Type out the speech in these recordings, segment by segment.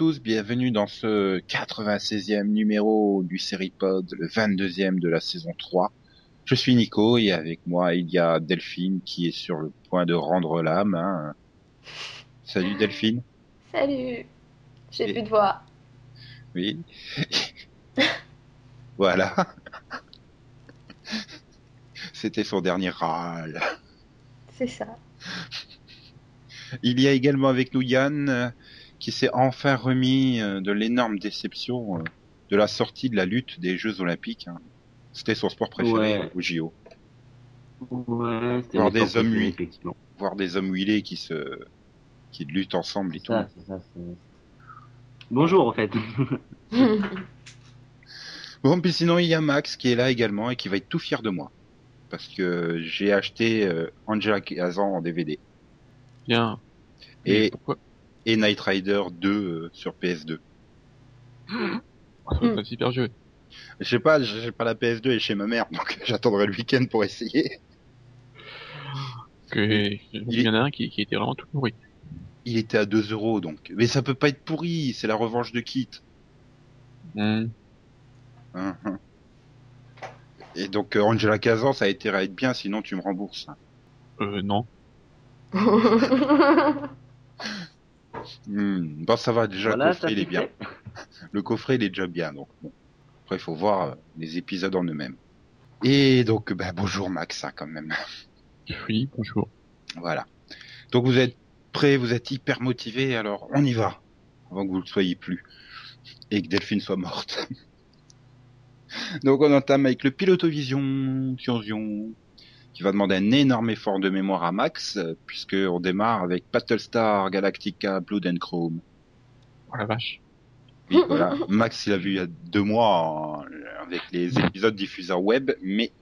tous, bienvenue dans ce 96e numéro du Seripod, le 22e de la saison 3. Je suis Nico et avec moi il y a Delphine qui est sur le point de rendre l'âme. hein. Salut Delphine. Salut, j'ai Et- plus de voix. Oui. voilà. C'était son dernier râle. C'est ça. Il y a également avec nous Yann qui s'est enfin remis euh, de l'énorme déception euh, de la sortie de la lutte des Jeux Olympiques. hein. C'était son sport préféré Ouais. au JO. Ouais, c'était Voir des sport hommes préféré, huilés. effectivement. Voir des hommes huilés qui se qui luttent ensemble et tout. ça, Bonjour, en fait. Bon, puis sinon il y a Max qui est là également et qui va être tout fier de moi parce que j'ai acheté euh, Angela Kazan en DVD Bien. Et- pourquoi et Knight Rider 2 euh, sur PS2. Ah, C'est pas super jeu. Je sais pas, j'ai pas la PS2 et chez ma mère, donc j'attendrai le week-end pour essayer. Que il y en a un qui, qui était vraiment tout pourri. Il était à 2 euros donc. Mais ça peut pas être pourri, c'est la revanche de Kit. Hmm. Hein. Et donc euh, Angela Kazan, ça a été à être bien, sinon tu me rembourses. Euh, non. Hmm, Bon, ça va déjà, voilà, le coffret il est bien. Le coffret il est déjà bien, donc bon. Après, il faut voir euh, les épisodes en eux-mêmes. Et donc, bah, bonjour Max, hein, quand même. Oui, bonjour. Voilà. Donc vous êtes prêts, vous êtes hyper motivés, alors on y va. Avant que vous ne le soyez plus. Et que Delphine soit morte. Donc on entame avec le Pilotovision Fusion qui va demander un énorme effort de mémoire à Max, euh, puisque on démarre avec Battlestar Galactica Blood and Chrome. Oh la vache. Oui, voilà. Max, il a vu il y a deux mois en- avec les épisodes diffusés en web, mais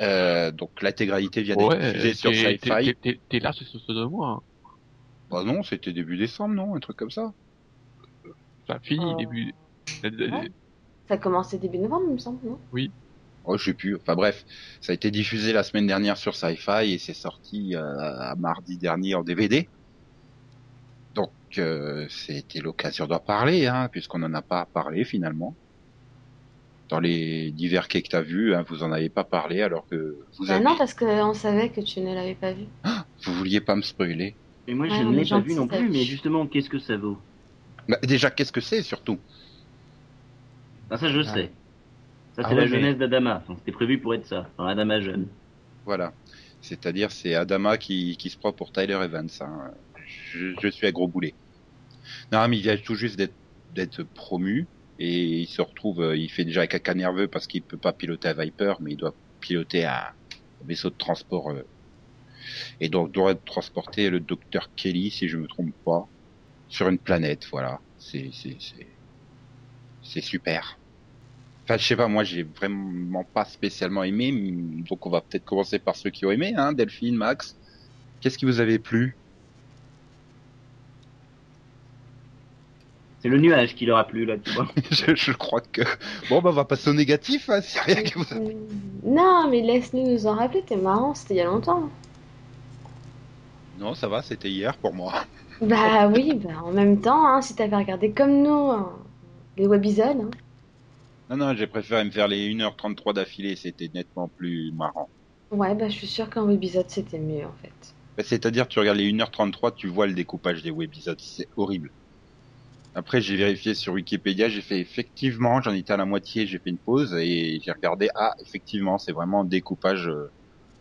euh, donc l'intégralité vient d'être Ouais, diffusée sur Sci-Fi. t'es- là, c'est ce ce de moi. hein. Bah non, c'était début décembre, non, un truc comme ça. Ça a fini, Oh. début. Ouais. Ça a commencé début novembre, il me semble, non? Oh, je sais plus. Enfin bref, ça a été diffusé la semaine dernière sur Sci-Fi et c'est sorti euh, à mardi dernier en DVD. Donc euh, c'était l'occasion d'en parler, hein, puisqu'on n'en a pas parlé finalement. Dans les divers quais que t'as vus, hein, vous en avez pas parlé alors que vous Bah avez... non, parce qu'on savait que tu ne l'avais pas vu. vous vouliez pas me spoiler. Et moi, Ouais, je ne l'ai pas vu non plus, mais justement, qu'est-ce que ça vaut? Bah, déjà, qu'est-ce que c'est surtout? Ah, ça, je sais. Ça, Ah c'est la jeunesse d'Adama. Enfin, C'était prévu pour être ça, dans Adama jeune. Voilà. C'est-à-dire, c'est Adama qui, qui se prend pour Tyler Evans. Hein. Je, je suis à gros boulet. Non, mais il vient tout juste d'être promu et il se retrouve, euh, il fait déjà un caca nerveux parce qu'il peut pas piloter un Viper, mais il doit piloter un vaisseau de transport euh, et donc doit transporter le docteur Kelly, si je me trompe pas, sur une planète. Voilà. C'est super. Enfin, je sais pas, moi j'ai vraiment pas spécialement aimé, donc on va peut-être commencer par ceux qui ont aimé, hein, Delphine, Max. Qu'est-ce qui vous avait plu? C'est le nuage qui leur a plu, là, tu vois. je, je crois que... Bon, bah on va passer au négatif, hein, a rien qui vous a... Mm. Non, mais laisse-nous nous en rappeler, t'es marrant, c'était il y a longtemps. Non, ça va, c'était hier pour moi. Bah oui, bah en même temps, hein, si t'avais regardé comme nous hein, les webisodes, hein. Non, non, j'ai préféré me faire les 1h33 d'affilée, c'était nettement plus marrant. ouais, bah je suis sûre qu'en webisode c'était mieux en fait. Bah, C'est-à-dire, tu regardes les 1h33, tu vois le découpage des webisodes, c'est horrible. Après, j'ai vérifié sur Wikipédia, j'ai fait effectivement, j'en étais à la moitié, j'ai fait une pause et j'ai regardé, ah, effectivement, c'est vraiment un découpage. euh,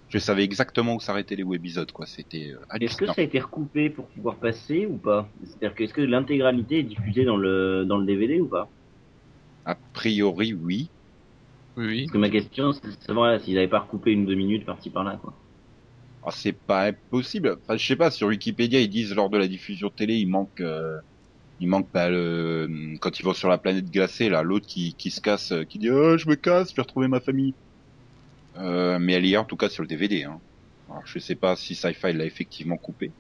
je savais exactement où s'arrêtaient les webisodes, quoi. C'était euh, Est-ce que ça a été recoupé pour pouvoir passer ou pas? C'est-à-dire que est-ce que l'intégralité est diffusée dans le, dans le DVD ou pas? A priori, oui. Oui, oui. Parce que ma question, c'est de savoir s'ils n'avaient pas recoupé une deux minutes par-ci par-là, quoi. Ah, c'est pas impossible. Enfin, je sais pas, sur Wikipédia, ils disent lors de la diffusion télé, il manque, euh, il manque pas le, quand ils vont sur la planète glacée, là, l'autre qui, qui se casse, euh, qui dit, oh, je me casse, je vais retrouver ma famille. Euh, mais elle y est en tout cas sur le DVD, hein. Alors, je sais pas si Sci-Fi l'a effectivement coupé.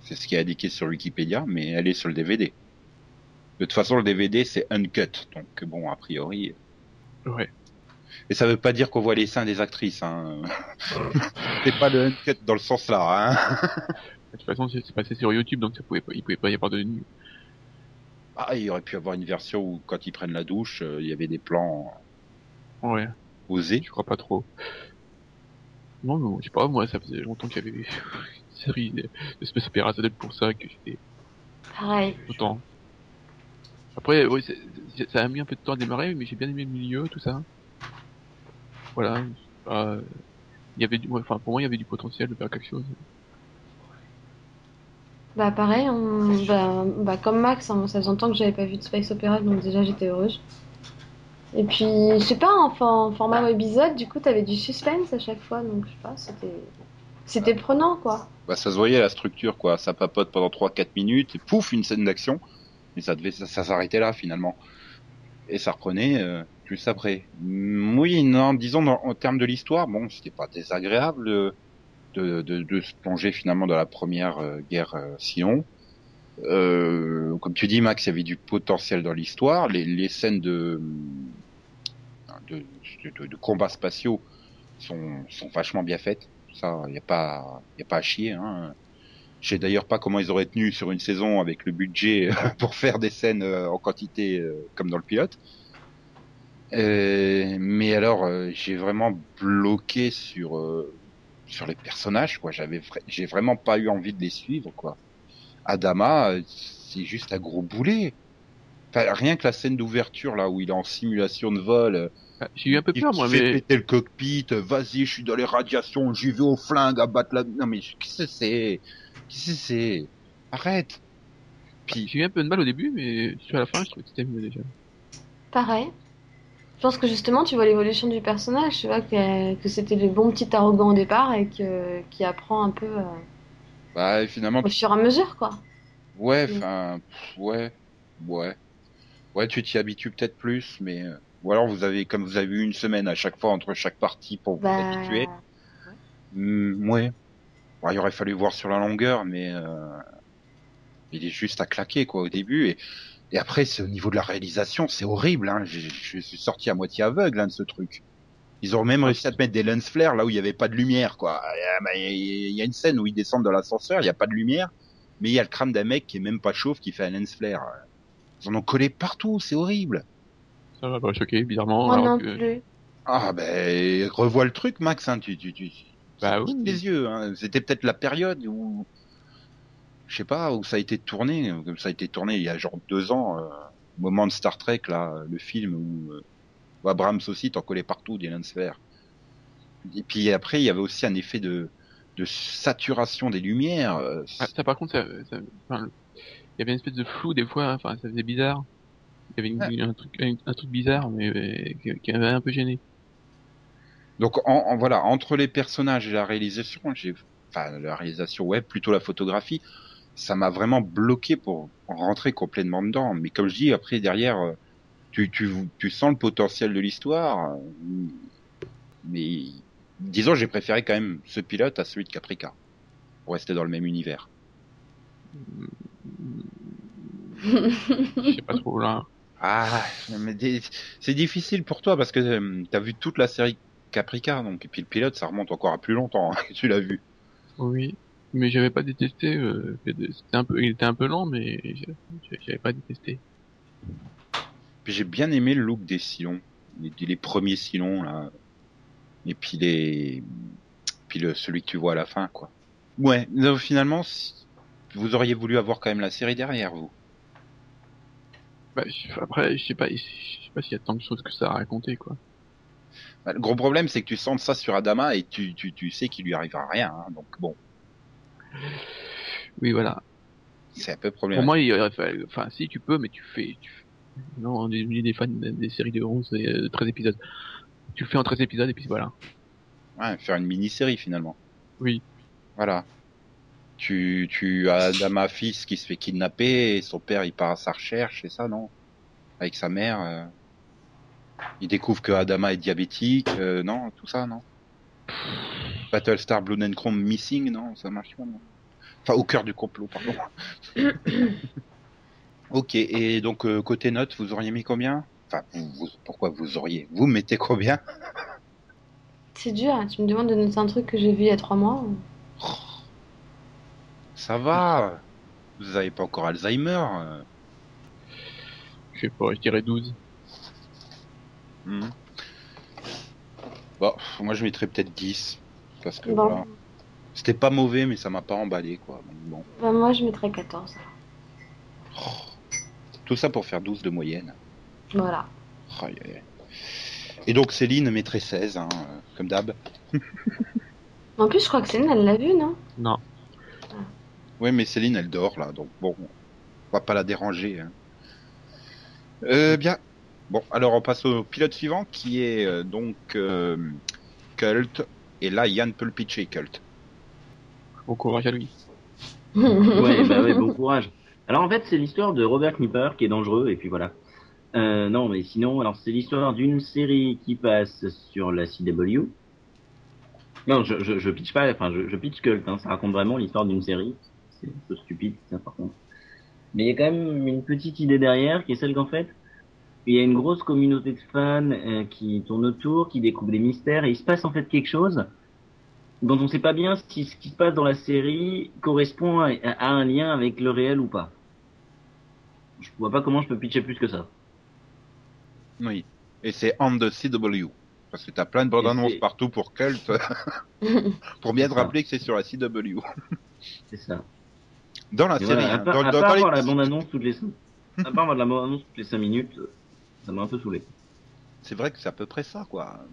C'est ce qui est indiqué sur Wikipédia, mais elle est sur le DVD. De toute façon, le DVD, c'est uncut. Donc, bon, a priori. Ouais. Et ça veut pas dire qu'on voit les seins des actrices, hein. c'est pas le uncut dans le sens là, hein. De toute façon, c'est passé sur YouTube, donc ça pouvait pas, il pouvait pas y avoir de nu. Ah, il aurait pu avoir une version où quand ils prennent la douche, euh, il y avait des plans Ouais, osés. je crois pas trop. Non, non, je sais pas, moi, ça faisait longtemps qu'il y avait une série de, de Space Opera, ça doit être pour ça que j'étais Pareil. autant. Après, oui, ça a mis un peu de temps à démarrer, mais j'ai bien aimé le milieu, tout ça. Voilà. Euh, il y avait du, enfin, pour moi, il y avait du potentiel de faire quelque chose. Bah pareil, on- bah, bah, comme Max, hein, ça faisait longtemps que j'avais pas vu de Space Opera, donc déjà j'étais heureuse. Et puis, je sais pas, en for- format webisode, du coup, t'avais du suspense à chaque fois, donc je sais pas, c'était... C'était prenant, quoi. Bah, ça se voyait la structure, quoi. Ça papote pendant 3-4 minutes, et pouf, une scène d'action. Et ça devait, ça, s'arrêtait là, finalement. Et ça reprenait euh, juste après. Oui, non, disons, en termes de l'histoire, bon, c'était pas désagréable de, de, se plonger finalement dans la première euh, guerre euh, Sion. Euh, comme tu dis, Max, il y avait du potentiel dans l'histoire. Les, les scènes de, de combats spatiaux sont, sont vachement bien faites. Ça, il n'y a pas, y a pas à chier. Hein. Je sais d'ailleurs pas comment ils auraient tenu sur une saison avec le budget pour faire des scènes euh, en quantité euh, comme dans le pilote. Euh, mais alors, euh, j'ai vraiment bloqué sur euh, sur les personnages. Quoi, j'avais, j'ai vraiment pas eu envie de les suivre. Quoi. Adama, euh, c'est juste un gros boulet. Rien que la scène d'ouverture là où il est en simulation de vol. euh, Ah, J'ai eu un peu peur, moi, mais péter le cockpit, euh, vas-y, je suis dans les radiations, j'y vais au flingue à battre la... Non mais qu'est-ce que c'est? Qu'est-ce que c'est? Arrête Puis, j'ai eu un peu de mal au début, mais sur la fin, je trouvais que c'était mieux déjà. Pareil. Je pense que justement, tu vois l'évolution du personnage, tu vois que, que c'était le bon petit arrogant au départ et que, qui apprend un peu euh, bah finalement, au fur et à mesure, quoi. ouais, Mm. enfin, ouais, ouais. Ouais, tu t'y habitues peut-être plus, mais... Ou alors vous avez, comme vous avez eu une semaine à chaque fois entre chaque partie pour vous Bah, habituer. Hmm, ouais. Bon, il aurait fallu voir sur la longueur, mais euh, il est juste à claquer quoi au début et, et après c'est au niveau de la réalisation, c'est horrible. Hein. Je, suis sorti à moitié aveugle hein, de ce truc. Ils ont même réussi à te mettre des lens flares là où il y avait pas de lumière quoi. Ah, bah, Il y, a une scène où ils descendent de l'ascenseur, il y a pas de lumière, mais il y a le crâne d'un mec qui est même pas chauve qui fait un lens flare. Ils en ont collé partout, c'est horrible. Ça m'a pas choqué, bizarrement. Moi alors non que- plus. Ah ben revois le truc Max, hein, tu tu tu. Bah ça oui. les yeux. Hein. C'était peut-être la période où je sais pas où ça a été tourné. Comme ça a été tourné il y a genre deux ans, euh, au moment de Star Trek là, le film où, euh, où Abrams aussi t'en collait partout des lens-flares. Et puis après il y avait aussi un effet de de saturation des lumières. euh, Ah, ça, par contre, ça, ça- enfin, le- il y avait une espèce de flou des fois, enfin, ça faisait bizarre. Il y avait une- un, truc, un, un truc bizarre, mais, mais qui, qui m'avait un peu gêné. Donc en, en- voilà, entre les personnages et la réalisation, j'ai enfin la réalisation ouais, plutôt la photographie, ça m'a vraiment bloqué pour rentrer complètement dedans. Mais comme je dis, après derrière, euh, tu tu tu sens le potentiel de l'histoire, euh, mais disons j'ai préféré quand même ce pilote à celui de Caprica pour rester dans le même univers. Je sais pas trop là. Ah, c'est difficile pour toi parce que euh, t'as vu toute la série Caprica, donc et puis le pilote ça remonte encore à plus longtemps hein, que tu l'as vu. Oui. Mais j'avais pas détesté. Euh, c'était un peu, il était un peu lent, mais j'avais pas détesté. Puis j'ai bien aimé le look des Silons, les, les premiers Silons là, et puis les, puis le celui que tu vois à la fin quoi. Ouais, non, finalement si- vous auriez voulu avoir quand même la série derrière vous. Bah, après, je sais pas, je sais pas s'il y a tant de choses que ça à raconter, quoi. Bah, Le gros problème c'est que tu sens ça sur Adama et tu tu, tu sais qu'il lui arrivera rien, hein, donc bon, Oui, voilà. c'est un peu Pour problématique. moi, il enfin, si tu peux, mais tu fais, tu fais- non, on est des fans des, des séries de 11 et euh, 13 épisodes. Tu le fais en 13 épisodes et puis voilà. Ouais, faire une mini-série finalement. Oui. Voilà. Tu, tu as Adama fils qui se fait kidnapper et son père il part à sa recherche, c'est ça, non? Avec sa mère. euh, Il découvre que Adama est diabétique, euh, non? Tout ça, non? Battlestar Blue and Chrome Missing, non? Ça marche pas, non? Enfin, au cœur du complot, pardon. ok, et donc euh, côté notes, vous auriez mis combien? Enfin, vous, vous- pourquoi vous auriez? Vous mettez combien? C'est dur, hein. tu me demandes de noter un truc que j'ai vu il y a trois mois. Ça va. Vous avez pas encore Alzheimer. euh. Je sais pas, je dirais 12. Hmm. Bon, pff, moi je mettrais peut-être 10. Parce que Bon. voilà. C'était pas mauvais, mais ça m'a pas emballé, quoi. Donc, bon. Bah, moi, je mettrais 14. Tout ça pour faire 12 de moyenne. Voilà. Aïe. Et donc Céline mettrait 16, hein, euh, comme d'hab. En plus, je crois que Céline, elle l'a vu, non? Non. Ouais, mais Céline, elle dort là, donc bon, on va pas la déranger. hein. Euh, bien. Bon, alors on passe au pilote suivant qui est euh, donc euh, Cult. Et là, Yann peut le pitcher Cult. Bon courage à lui. Ouais, bah ouais, bon courage. Alors en fait, c'est l'histoire de Robert Knipper qui est dangereux, et puis voilà. Euh, non, mais sinon, alors c'est l'histoire d'une série qui passe sur la CW. Non, je, je, je pitch pas, enfin, je, je pitch Cult, hein, ça raconte vraiment l'histoire d'une série. C'est un peu stupide, ça, par contre. Mais il y a quand même une petite idée derrière, qui est celle qu'en fait, il y a une grosse communauté de fans euh, qui tourne autour, qui découvre des mystères, et il se passe en fait quelque chose dont on sait pas bien si ce qui se passe dans la série correspond à, à un lien avec le réel ou pas. Je vois pas comment je peux pitcher plus que ça. Oui. Et c'est on the CW. Parce que t'as plein de bandes annonces partout pour Cult, pour bien te rappeler que c'est sur la CW. C'est ça. Dans la série, voilà, à hein, part, dans, à dans- part dans les la bande annonce toutes les à part la bande annonce toutes les 5 minutes, euh, ça m'a un peu saoulé. c'est vrai que c'est à peu près ça, quoi.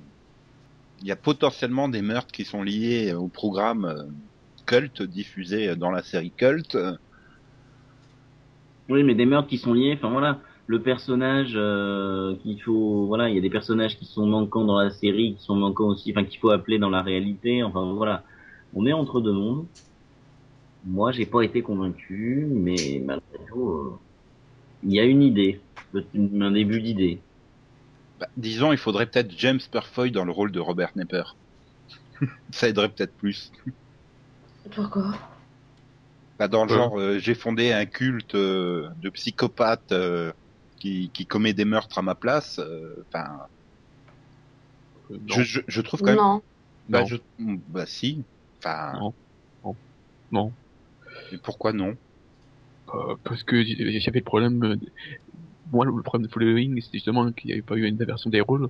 Il y a potentiellement des meurtres qui sont liés au programme euh, Cult diffusé dans la série Cult. Euh, Oui, mais des meurtres qui sont liés, enfin voilà, le personnage euh, qu'il faut, voilà, il y a des personnages qui sont manquants dans la série, qui sont manquants aussi, enfin qu'il faut appeler dans la réalité, enfin voilà, on est entre deux mondes. Moi, j'ai pas été convaincu, mais malgré tout, euh, il y a une idée, un début d'idée. bah, disons, il faudrait peut-être James Purfoy dans le rôle de Robert Nepper. ça aiderait peut-être plus. Pourquoi? Bah, dans le Ouais. genre, euh, j'ai fondé un culte euh, de psychopathes euh, qui, qui commet des meurtres à ma place. euh, Enfin, Euh, je, je, je trouve quand même. Non. Bah, Non. je, bah si. Enfin, Non. Non. Non. Mais pourquoi non? Euh, parce que j'avais le problème. euh, Moi, le problème de Following, c'était justement qu'il n'y avait pas eu une inversion des rôles.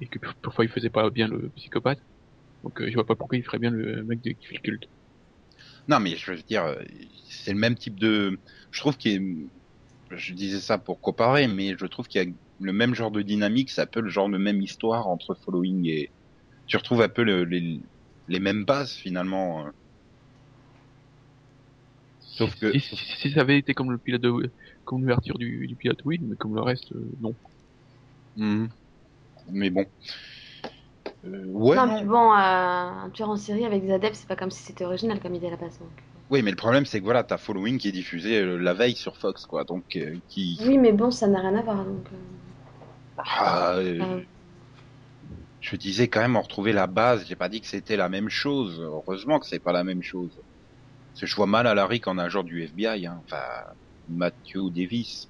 Et que parfois il faisait pas bien le psychopathe. Donc euh, je vois pas pourquoi il ferait bien le mec de, qui fait le culte. Non, mais je veux dire, euh, c'est le même type de. Je trouve qu'il y a- Je disais ça pour comparer, mais je trouve qu'il y a le même genre de dynamique, c'est un peu le genre de même histoire entre Following et. Tu retrouves un peu le- les, les mêmes bases finalement. Sauf que. Si, si- si ça avait été comme le pilote de, comme l'ouverture du, du pilote, oui, mais comme le reste, euh, non. Mhm. Mais bon. Euh, ouais. non, puis bon, euh, un tueur en série avec des adeptes, c'est pas comme si c'était original comme idée à la base. donc. Oui, mais le problème c'est que voilà, t'as Following qui est diffusé euh, la veille sur Fox, quoi. Donc, euh, qui. Oui, mais bon, ça n'a rien à voir. Donc, euh, Ah, euh, euh, Je disais quand même, on retrouvait la base. J'ai pas dit que c'était la même chose. Heureusement que c'est pas la même chose. Parce que je vois mal Alaric en agent du FBI. Hein. Enfin, Matthew Davis.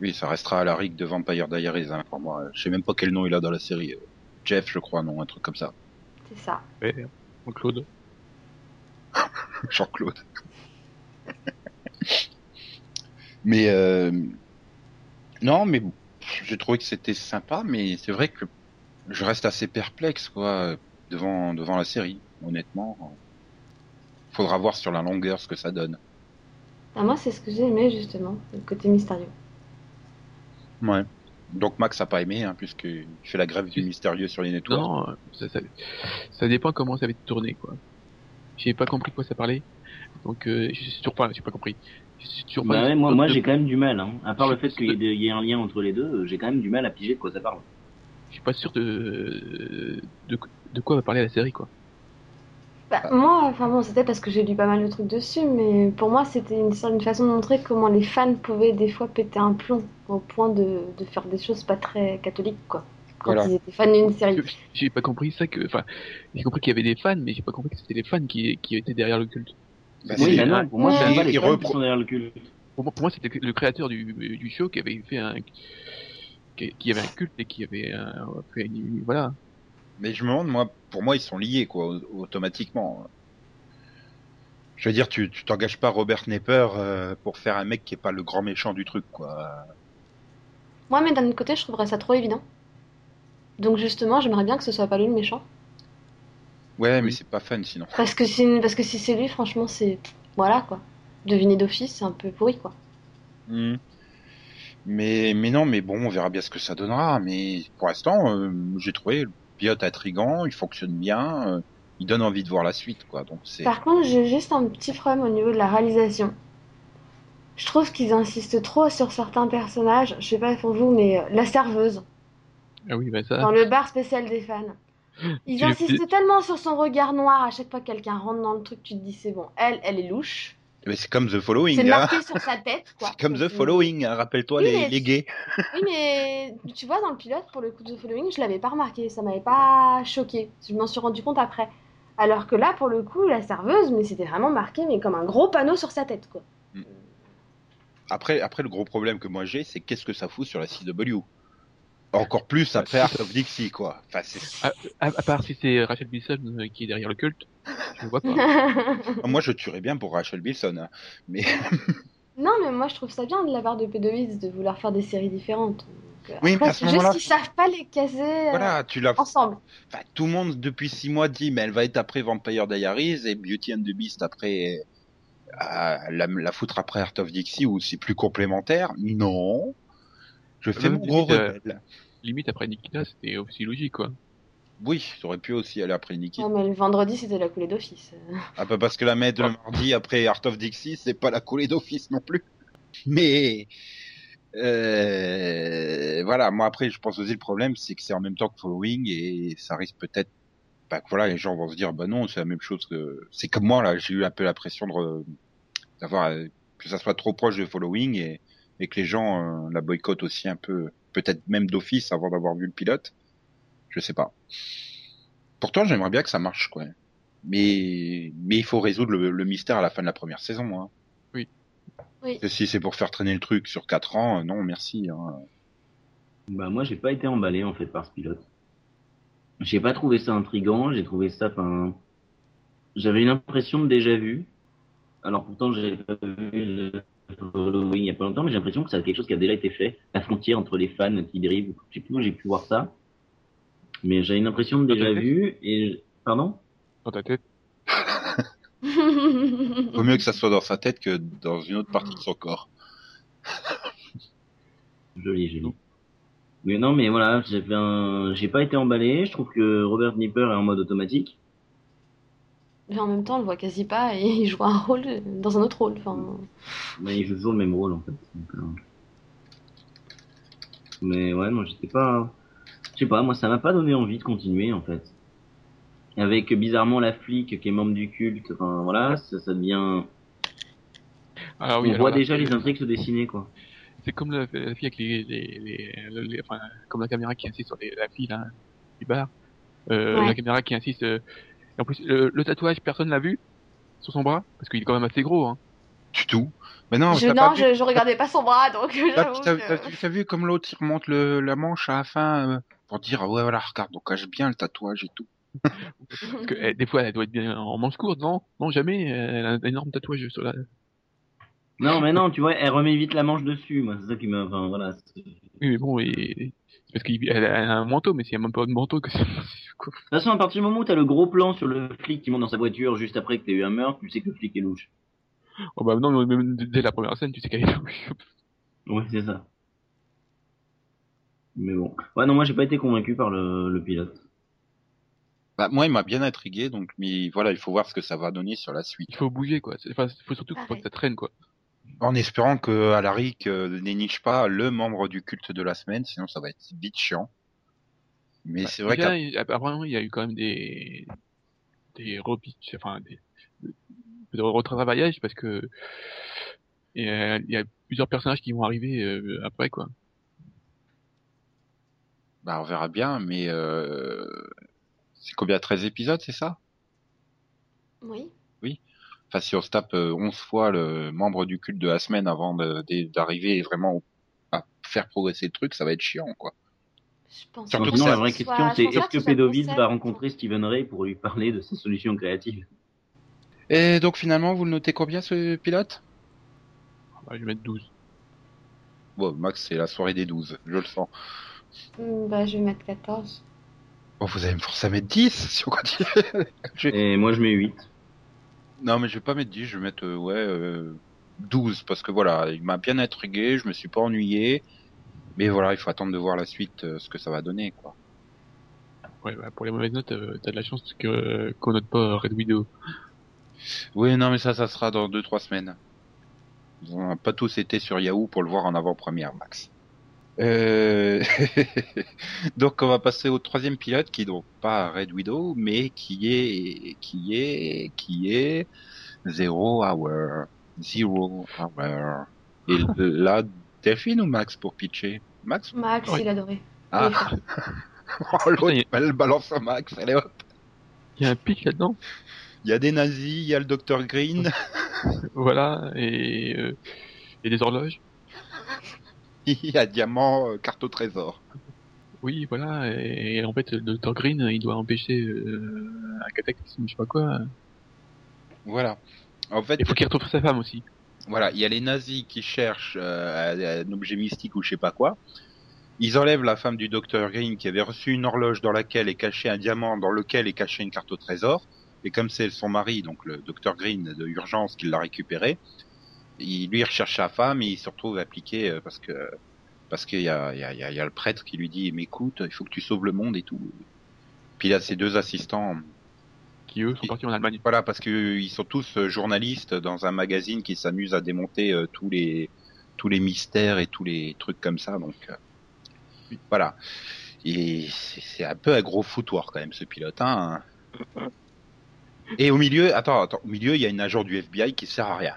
Oui, ça restera Alaric de Vampire Diaries hein, pour moi. Je sais même pas quel nom il a dans la série. Jeff, je crois, non, un truc comme ça. c'est ça. Ouais, Claude. Jean-Claude. mais euh, non, mais bon, j'ai trouvé que c'était sympa, mais c'est vrai que je reste assez perplexe quoi devant devant la série. Honnêtement, faudra voir sur la longueur ce que ça donne. Ah, moi, c'est ce que j'ai aimé justement, le côté mystérieux. Ouais. Donc Max a pas aimé, hein, puisqu'il fait la grève du mystérieux sur les networks. Non, ça, ça, ça dépend comment ça va être tourné, quoi. J'ai pas compris de quoi ça parlait. Donc, euh, je suis toujours pas, j'ai pas compris. Je suis toujours Bah pas ouais, moi, moi de- j'ai quand même du mal, hein. À part le fait qu'il y, ait de- il y ait un lien entre les deux, j'ai quand même du mal à piger de quoi ça parle. je suis pas sûr de, de, de quoi va parler la série, quoi. Bah, moi, enfin bon, c'était parce que j'ai lu pas mal de trucs dessus, mais pour moi, c'était une, une façon de montrer comment les fans pouvaient des fois péter un plomb au point de, de faire des choses pas très catholiques, quoi. Quand Voilà. ils étaient fans d'une série. J'ai pas compris ça que, enfin, j'ai compris qu'il y avait des fans, mais j'ai pas compris que c'était les fans qui, qui étaient derrière le culte. Bah, oui, c'est- bah non, pour moi, c'est Ouais. pas les Il fans repro- qui sont derrière le culte. Pour moi, pour moi, c'était le créateur du, du show qui avait fait un, qui, qui avait un culte et qui avait un, fait une- voilà. Mais je me demande, moi, pour moi, ils sont liés, quoi, au- automatiquement. Je veux dire, tu t'engages pas Robert Nepper euh, pour faire un mec qui est pas le grand méchant du truc, quoi. Moi, mais d'un autre côté, je trouverais ça trop évident. Donc justement, j'aimerais bien que ce soit pas lui le méchant. Ouais, mais c'est pas fun sinon. Parce que, si, parce que si c'est lui, franchement, c'est... Voilà, quoi. Deviner d'office, c'est un peu pourri, quoi. Hmm. Mais mais non, mais bon, on verra bien ce que ça donnera. Mais pour l'instant, euh, j'ai trouvé le pilote intrigant, il fonctionne bien, euh, il donne envie de voir la suite, quoi. Donc c'est. Par contre, j'ai juste un petit problème au niveau de la réalisation. Je trouve qu'ils insistent trop sur certains personnages. Je sais pas pour vous, mais euh, la serveuse, Ah oui, bah ça. dans le bar spécial des fans. Ils Tu- insistent tellement sur son regard noir à chaque fois que quelqu'un rentre dans le truc, tu te dis c'est bon, elle, elle est louche. Mais c'est comme The Following. C'est hein. marqué sur sa tête, quoi. C'est comme The Donc, Following. hein. Rappelle-toi Oui, les, les gays. Oui, mais tu vois, dans le pilote, pour le coup de The Following, je l'avais pas remarqué, ça m'avait pas choqué. Je m'en suis rendu compte après. Alors que là, pour le coup, la serveuse, mais c'était vraiment marqué, mais comme un gros panneau sur sa tête, quoi. Après, après, le gros problème que moi j'ai, c'est qu'est-ce que ça fout sur la CW Encore plus après Art of Dixie, quoi. Enfin, c'est... À, à part si c'est Rachel Bilson euh, qui est derrière le culte, je ne vois pas. Moi, je tuerais bien pour Rachel Bilson. hein. Mais non, mais moi, je trouve ça bien de la part de Pedoviz de vouloir faire des séries différentes. Donc, euh, Oui, après, mais à ce c'est juste qu'ils savent pas les caser euh, voilà, tu l'as. ensemble. Enfin, tout le monde depuis six mois dit, mais elle va être après Vampire Diaries et Beauty and the Beast après. euh, la, la foutre après Art of Dixie où c'est plus complémentaire. Non. Je fais Euh, mon gros euh, rebelle. Limite après Nikita, c'était aussi logique quoi. Oui, ça aurait pu aussi aller après Nikki. Ouais, mais le vendredi, c'était la coulée d'office. Ah bah parce que la mettre le Ouais. mardi après Art of Dixie, c'est pas la coulée d'office non plus. Mais euh, voilà, moi après je pense aussi le problème c'est que c'est en même temps que Following et ça risque peut-être bah que voilà les gens vont se dire bah non c'est la même chose que c'est comme moi là j'ai eu un peu la pression de re- d'avoir euh, que ça soit trop proche de Following et, et que les gens euh, la boycottent aussi un peu peut-être même d'office avant d'avoir vu le pilote. Je sais pas. Pourtant j'aimerais bien que ça marche quoi. Mais mais il faut résoudre le, le mystère à la fin de la première saison. Hein. Oui. Si c'est pour faire traîner le truc sur quatre ans, euh, non merci. Hein. Bah moi j'ai pas été emballé en fait par ce pilote. J'ai pas trouvé ça intrigant, j'ai trouvé ça enfin j'avais une impression de déjà vu. Alors pourtant j'ai pas vu le Halloween il y a pas longtemps mais j'ai l'impression que c'est quelque chose qui a déjà été fait, la frontière entre les fans qui dérivent, je sais plus où j'ai pu voir ça. Mais j'ai une impression de déjà vu et pardon? Dans ta tête. Vaut mieux que ça soit dans sa tête que dans une autre partie de son corps. Joli, joli. Mais non, mais voilà, j'ai fait un... j'ai pas été emballé. Je trouve que Robert Nipper est en mode automatique. Mais en même temps, on le voit quasi pas et il joue un rôle dans un autre rôle. Enfin, Mais il joue toujours le même rôle en fait. Donc, euh, Mais ouais, non, j'étais pas. Je sais pas, moi ça m'a pas donné envie de continuer en fait. Avec bizarrement la flic qui est membre du culte, enfin voilà, ça, ça devient. Ah oui, On alors voit déjà les intrigues se dessiner quoi. C'est comme la, la fille avec les, les, les, les- enfin, comme la caméra qui insiste sur les, la fille là, du bar. Euh, Ouais. La caméra qui insiste. euh, en plus, le, le tatouage, personne l'a vu sur son bras parce qu'il est quand même assez gros. Hein. Du tout. Mais non, je, non, pas vu- je, je regardais pas son bras, donc T'as que- vu comme l'autre il remonte le, la manche à la fin euh, pour dire ouais voilà regarde on cache bien le tatouage et tout. Parce que eh, des fois, elle doit être bien en manche courte, non? Non, jamais. Elle a un énorme tatouage sur la. Non, mais non, tu vois, elle remet vite la manche dessus, moi, c'est ça qui me. Enfin voilà. Oui, mais bon, et... parce qu'elle a un manteau, mais s'il n'y a même pas de manteau, que c'est. quoi toute façon, à partir du moment où t'as le gros plan sur le flic qui monte dans sa voiture juste après que t'aies eu un meurtre, tu sais que le flic est louche. Oh bah non, mais même dès la première scène, tu sais qu'elle est louche. Ouais, c'est ça. Mais bon. Ouais, non, moi j'ai pas été convaincu par le, le pilote. Bah moi il m'a bien intrigué donc mais voilà il faut voir ce que ça va donner sur la suite. Il faut bouger, quoi. Enfin, il faut surtout pas que ça traîne, quoi. En espérant que Alaric euh, déniche pas le membre du culte de la semaine sinon ça va être vite chiant. Mais c'est vrai qu'à il- apparemment, il y a eu quand même des. des repitch, enfin, des. de retravaillage parce que. euh, Il y a plusieurs personnages qui vont arriver euh, après, quoi. bah on verra bien mais euh, c'est combien 13 épisodes c'est ça? Oui. Enfin si on se tape euh, 11 fois le membre du culte de la semaine avant d'arriver vraiment à faire progresser le truc ça va être chiant quoi. Je pense Surtout pas que la vraie question c'est est-ce que concept. va rencontrer Stephen Ray pour lui parler de ses solutions créatives Et donc finalement, vous le notez combien ce pilote? Bah, je vais mettre 12. Bon, Max, c'est la soirée des 12, je le sens. Hmm, Bah, je vais mettre 14. Bon, vous allez me forcer à mettre 10 si on continue. Je- Et moi, je mets 8. Non, mais je vais pas mettre 10, je vais mettre, euh, ouais, euh, 12, parce que voilà, il m'a bien intrigué, je me suis pas ennuyé. Mais voilà, il faut attendre de voir la suite, euh, ce que ça va donner, quoi. Ouais, bah, pour les mauvaises notes, euh, t'as de la chance que qu'on note pas Red Widow. Oui, non, mais ça, ça sera dans 2-3 semaines. Ils ont pas tous été sur Yahoo pour le voir en avant-première, Max. Euh... donc on va passer au troisième pilote qui est donc pas Red Widow mais qui est qui est qui est Zero Hour Zero Hour et là Delphine ou Max pour pitcher? Max? Max, Oui. il adorait. ah oh, l'autre, elle balance à Max allez hop Il y a un pic là-dedans. il y a des nazis il y a le Dr Green Voilà, et, euh, et des horloges. Il y a diamant euh, carte au trésor Oui, voilà, et, en fait, le Dr Green, il doit empêcher euh, un cataclysme, je sais pas quoi. voilà en fait Il faut qu'il retrouve sa femme aussi. Voilà, il y a les nazis qui cherchent euh, un objet mystique ou je sais pas quoi. Ils enlèvent la femme du docteur Green qui avait reçu une horloge dans laquelle est caché un diamant, dans lequel est caché une carte au trésor. Et comme c'est son mari, donc le docteur Green de urgence qui l'a récupéré, il lui recherche sa femme et il se retrouve appliqué euh, parce que parce qu'il y a, il y, a, y a- y a le prêtre qui lui dit mais écoute, il faut que tu sauves le monde et tout. Puis il a ses deux assistants Qui eux sont partis en Allemagne. voilà, parce que ils sont tous euh, journalistes dans un magazine qui s'amuse à démonter euh, tous les tous les mystères et tous les trucs comme ça. Donc euh, voilà. Et c'est c'est un peu un gros foutoir quand même ce pilote. Hein. Et au milieu, attends, attends, au milieu il y a une agent du FBI qui sert à rien.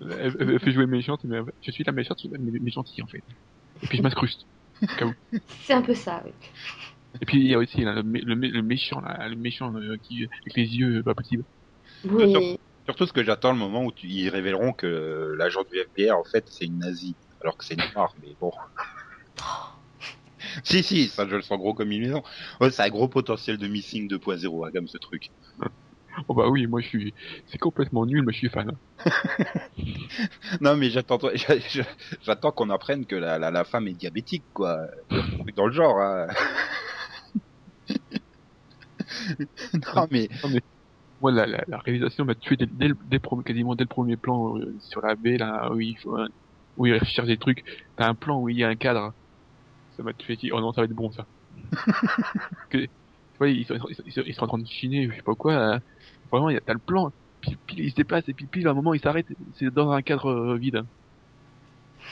Elle, elle fait jouer méchante, mais je suis la méchante, mais, mais gentille en fait. Et puis je m'incruste. C'est un peu ça, oui. Et puis il y a aussi là, le, mé- le, mé- le méchant, là, le méchant euh, qui avec les yeux euh, pas possible. Oui. Surtout ce que j'attends le moment où tu- ils révéleront que l'agent du FBI en fait c'est une nazie, alors que c'est une noire, mais bon. si si, ça je le sens gros comme une maison. Ouais, c'est un gros potentiel de missing 2.0 à gamme ce truc. Oh bah oui, moi je suis, c'est complètement nul, mais je suis fan. Non mais j'attends j'attends qu'on apprenne que la, la, la femme est diabétique quoi. Dans le genre. hein. non mais Moi la, la, la réalisation m'a tué dès, dès, quasiment dès le premier plan euh, sur la baie là où il faut, un- où il recherche des trucs. T'as un plan où il y a un cadre. Ça m'a tué. Oh non, ça va être bon ça. que, tu vois, ils sont, ils, sont, ils sont- ils sont en train de chiner, je sais pas quoi. hein. Vraiment, il y a- t'as le plan. Pile, il se déplace et puis pile à un moment il s'arrête. C'est dans un cadre euh, vide.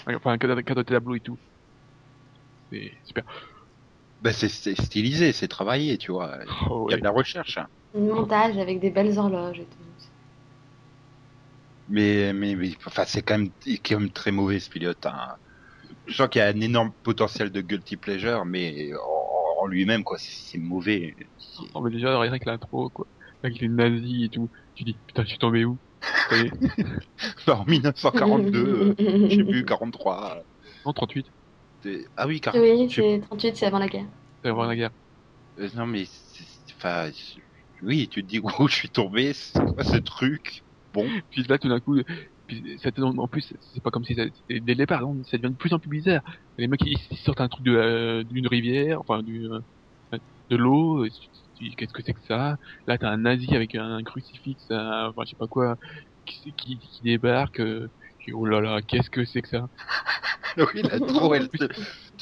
Enfin un cadre, un cadre de tableau et tout. C'est super. bah, c'est stylisé, c'est travaillé, tu vois. Oh, Il y a de la recherche. hein. Un montage avec des belles horloges et tout. Mais, mais, mais enfin, c'est quand même, quand très mauvais ce pilote. Hein. Je sens qu'il y a un énorme potentiel de guilty pleasure, mais en, en lui-même, quoi, c'est mauvais. Non, mais déjà, rien que l'intro, quoi. Avec les nazis et tout. Tu dis, putain, je suis tombé où? Est. En 1942, euh, je sais plus, 43. Non, 38. c'est- Ah oui, 40. Oui, c'est 38, c'est avant la guerre. C'est avant la guerre. Euh, non, mais, enfin, oui, tu te dis, où je suis tombé, c'est quoi ce truc? Bon, Puis là, tout d'un coup, puis ça te- en plus, c'est pas comme si ça- dès le départ, non, ça devient de plus en plus bizarre. Les mecs, ils, ils sortent un truc de la- d'une rivière, enfin, du, euh, de l'eau, qu'est-ce que c'est que ça? Là, t'as un nazi avec un crucifix, un- enfin, je sais pas quoi, qui, qui, qui débarque, euh, qui- oh là là, qu'est-ce que c'est que ça? oui, la trop, elle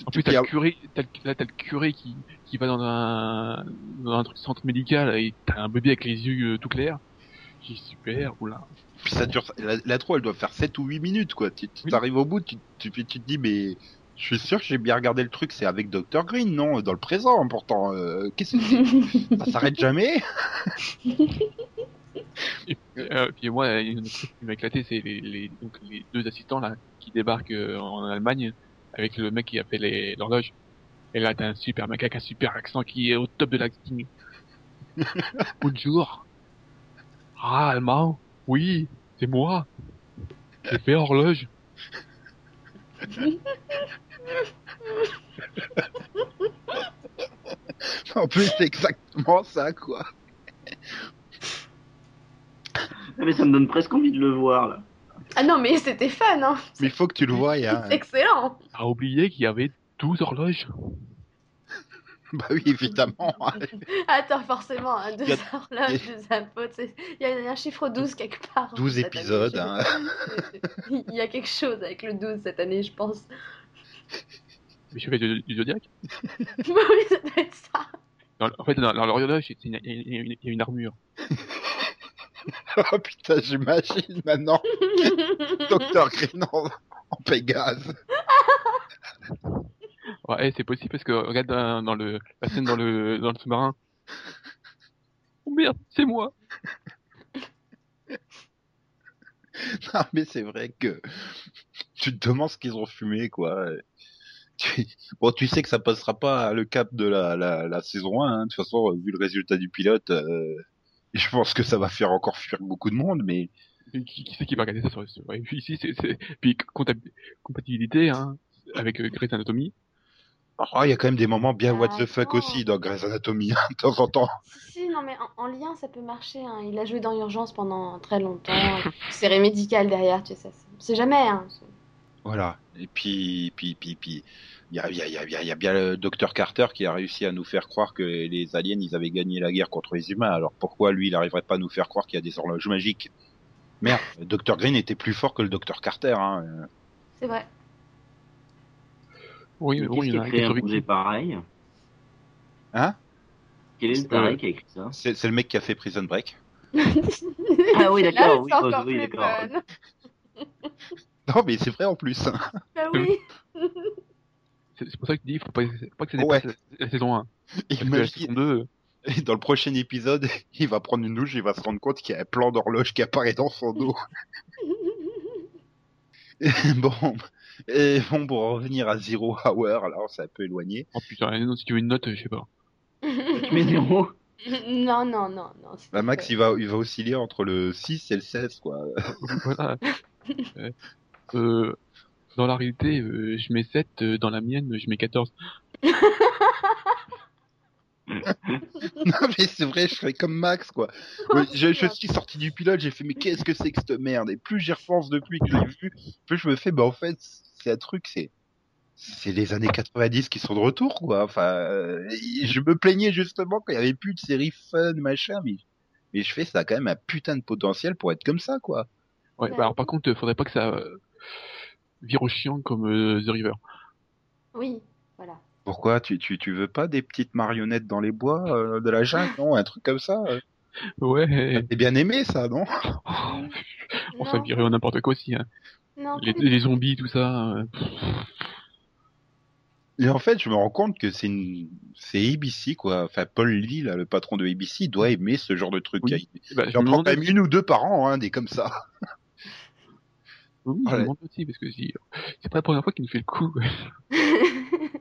En plus, t'as le curé, t'as le, curé qui, qui va dans un, dans un truc centre médical et t'as un bébé avec les yeux euh, tout clairs. J'ai super, oula. Puis ça dure, la, la trop, elle doit faire 7 ou 8 minutes, quoi. Tu tu Oui. arrives au bout, tu, tu, tu te dis, mais je suis sûr que j'ai bien regardé le truc, c'est avec Dr. Green, non Dans le présent, pourtant. Euh, Qu'est-ce que c'est Ça s'arrête jamais Et, euh, puis moi, il y a une truc qui m'a éclaté, c'est les, les, donc les deux assistants là qui débarquent euh, en Allemagne avec le mec qui a fait les- l'horloge. Et là, t'as un super mec avec un super accent qui est au top de l'acting. Bonjour. Ah, allemand. Oui, c'est moi. J'ai fait horloge. En plus, c'est exactement ça, quoi. mais ça me donne presque envie de le voir là. Ah non, mais c'était fun, hein. Mais il faut que tu le voies. Hein. C'est excellent. A oublié qu'il y avait 12 horloges. bah oui, évidemment. Attends, forcément, hein, deux a- horloges, deux apôtres. Il y a un chiffre 12 quelque part. 12 cette année, épisodes, hein. Il y a quelque chose avec le 12 cette année, je pense. Mais je fais du, du Zodiac. oui, ça doit être ça. Dans- en fait, dans, dans il y, a- il y a une- il y a une armure. oh putain, j'imagine maintenant Docteur Green en, en Pégase. Ouais, c'est possible parce que regarde dans, dans le la scène dans le dans le sous-marin. Oh merde, c'est moi. Non, mais c'est vrai que tu te demandes ce qu'ils ont fumé, quoi. Tu... Bon, tu sais que ça passera pas le cap de la, la, la saison 1, hein. de toute façon, vu le résultat du pilote, euh, je pense que ça va faire encore fuir beaucoup de monde, mais Qui, qui c'est qui va regarder ça sur, ouais, puis ici c'est puis comptab- compatibilité hein avec euh, Grey's Anatomy. oh, il y a quand même des moments bien what the fuck aussi dans Grey's Anatomy, hein, de temps en temps. Si, non, mais en, en lien, ça peut marcher. hein. Il a joué dans Urgence pendant très longtemps. Série médicale derrière, tu sais. ça, c'est- jamais. Hein. Voilà. Et puis, puis, puis, puis, il y a, il y, a, il y, a, il y a- il y a bien le docteur Carter qui a réussi à nous faire croire que les aliens, ils avaient gagné la guerre contre les humains. Alors pourquoi lui, il n'arriverait pas à nous faire croire qu'il y a des horloges magiques? Merde, le docteur Green était plus fort que le docteur Carter. Hein. C'est vrai. Oui, mais bon, il qui y en a un projet pareil Hein? Quel est le taré qui a écrit ça? C'est c'est le mec qui a fait Prison Break. Ah oui, Là, d'accord, oui, c'est oh, encore oui, plus d'accord. Non, mais c'est vrai en plus. Bah oui. C'est pour ça que tu dis, faut pas, faut pas que ça Ouais. dépasse la, la saison 1. Parce que la Imagine, saison 2, Et dans le prochain épisode, il va prendre une douche, il va se rendre compte qu'il y a un plan d'horloge qui apparaît dans son dos. bon, et bon, pour en revenir à Zero Hour, alors c'est un peu éloigné. oh putain, non, si tu veux une note, je sais pas. Tu mets zéro non, non, non, non. Bah, Max, il va, il va osciller entre le 6 et le 16, quoi. voilà. Euh, euh, dans la réalité, euh, je mets 7, euh, dans la mienne, je mets 14. non, mais c'est vrai, je serais comme Max, quoi. Je, je suis sorti du pilote, j'ai fait, mais qu'est-ce que c'est que cette merde? Et plus j'y repense depuis que je l'ai vu, plus je me fais, bah, en fait, c'est un truc, c'est, c'est les années 90 qui sont de retour, quoi. Enfin, euh, je me plaignais justement quand il y avait plus de séries fun, machin, mais, mais je fais, ça a quand même un putain de potentiel pour être comme ça, quoi. Ouais, Ouais. bah alors par contre, faudrait pas que ça euh, vire au chiant comme euh, The River. Oui, voilà. Pourquoi? Tu, tu, tu veux pas des petites marionnettes dans les bois, euh, de la jungle, non? Un truc comme ça? euh? Ouais, T'es bien aimé, ça, non? on ça Non, virait au n'importe quoi aussi. Hein. non, Les, zombies, tout ça. euh, Et en fait, je me rends compte que c'est une, c'est ABC, quoi. Enfin, Paul Lee, là, le patron de ABC, doit aimer ce genre de truc. Oui. Il bah, je il en me prend quand même une ou deux par an, hein, des comme ça. Oui, je me demande aussi, parce que si... c'est pas la première fois qu'il nous fait le coup.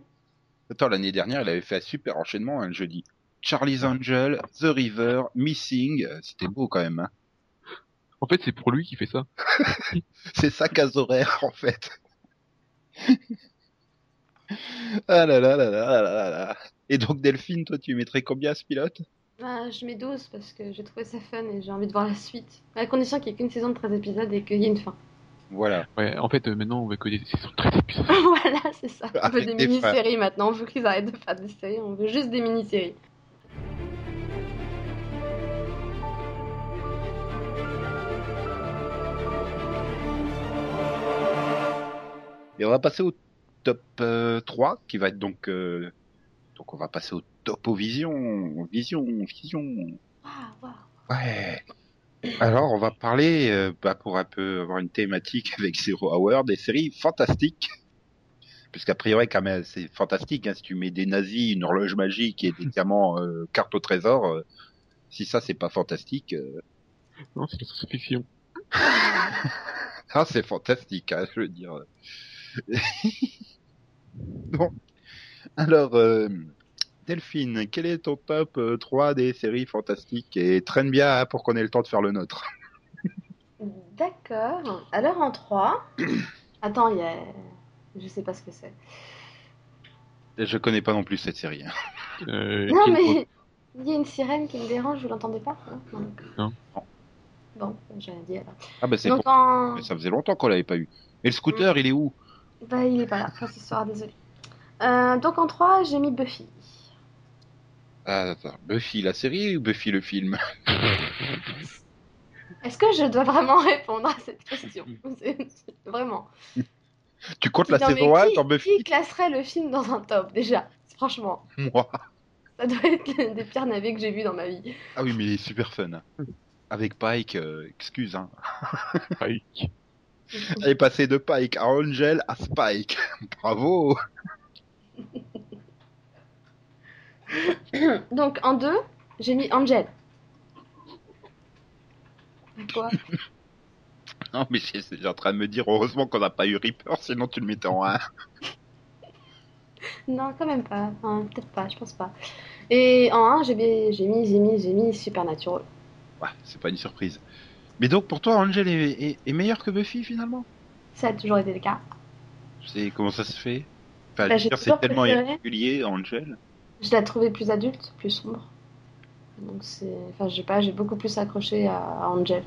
Attends, l'année dernière, il avait fait un super enchaînement, hein, le jeudi. Charlie's Angel, The River, Missing, euh, c'était beau quand même. Hein. En fait, c'est pour lui qui fait ça. C'est sa case horaire, en fait. ah là là là là là là là. Et donc, Delphine, toi, tu mettrais combien à ce pilote? Bah, je mets 12 parce que j'ai trouvé ça fun et j'ai envie de voir la suite. À condition qu'il n'y ait qu'une saison de 13 épisodes et qu'il y ait une fin. Voilà. Ouais, en fait, euh, maintenant, on veut que des saisons de 13 épisodes. voilà, c'est ça. On veut des des mini-séries maintenant. On veut qu'ils arrêtent de faire des séries. On veut juste des mini-séries. Et on va passer au top euh, 3, qui va être donc... euh, donc on va passer au top aux vision, vision, vision. Waouh, waouh. Ouais. Alors on va parler, euh, bah, pour un peu avoir une thématique avec Zero Hour, des séries fantastiques. Puisqu'a priori quand même c'est fantastique, hein, si tu mets des nazis, une horloge magique et des diamants euh, carte au trésor, euh, si ça c'est pas fantastique, euh, Non, c'est science-fiction. ah c'est fantastique, hein, je veux dire. bon. Alors, Delphine, quel est ton top euh, 3 des séries fantastiques Et traîne bien hein, pour qu'on ait le temps de faire le nôtre? D'accord. Alors en 3. Attends, il y a. Je sais pas ce que c'est. Je connais pas non plus cette série. hein. Euh, Non, mais. Il y a une sirène qui me dérange, vous l'entendez pas hein? Non. Bon, j'ai rien dit alors. Ah bah c'est pour... en... mais ça faisait longtemps qu'on l'avait pas eu. Et le scooter, il est où? Bah, il est pas là, enfin, ce soir, désolé. Euh, donc en 3, j'ai mis Buffy. Ah, attends, Buffy la série ou Buffy le film? Est-ce que je dois vraiment répondre à cette question? C'est- Vraiment. Tu comptes la saison 1 qui, dans Buffy? qui classerait le film dans un top déjà? Franchement, Moi. ça doit être l'un des pires navets que j'ai vu dans ma vie. Ah oui, mais il est super fun. Avec Pike, euh, excuse, hein. Pike. Elle est passée de Pike à Angel à Spike. Bravo Donc en 2, j'ai mis Angel. Quoi Non, mais j'ai en train de me dire, heureusement qu'on n'a pas eu Reaper, sinon tu le mettais en 1. Non, quand même pas. Enfin, peut-être pas, je pense pas. Et en 1, j'ai mis, j'ai mis, j'ai mis, Supernatural. Ouais, c'est pas une surprise. Mais donc, pour toi, Angel est, est, est meilleur que Buffy, finalement? Ça a toujours été le cas. C'est comment ça se fait? Enfin, Bah, c'est tellement préféré. irrégulier, Angel. Je l'ai trouvé plus adulte, plus sombre. Donc c'est, enfin, je sais pas, j'ai beaucoup plus accroché à, à Angel.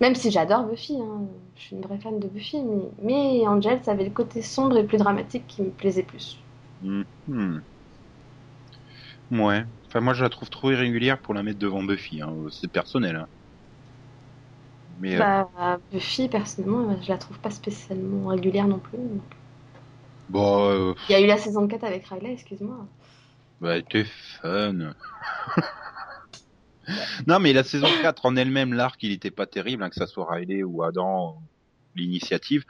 Même si j'adore Buffy, hein. je suis une vraie fan de Buffy, mais, mais Angel, ça avait le côté sombre et plus dramatique qui me plaisait plus. Hmm. Ouais. Enfin, moi, je la trouve trop irrégulière pour la mettre devant Buffy. Hein. C'est personnel. Hein. Mais euh, Bah, Buffy, personnellement, je la trouve pas spécialement régulière non plus. donc. bon, euh, Il y a eu la saison 4 avec Riley, excuse-moi. Bah, t'es fun. non, mais la saison 4 en elle-même, l'arc, il était pas terrible, hein, que ça soit Riley ou Adam, l'initiative.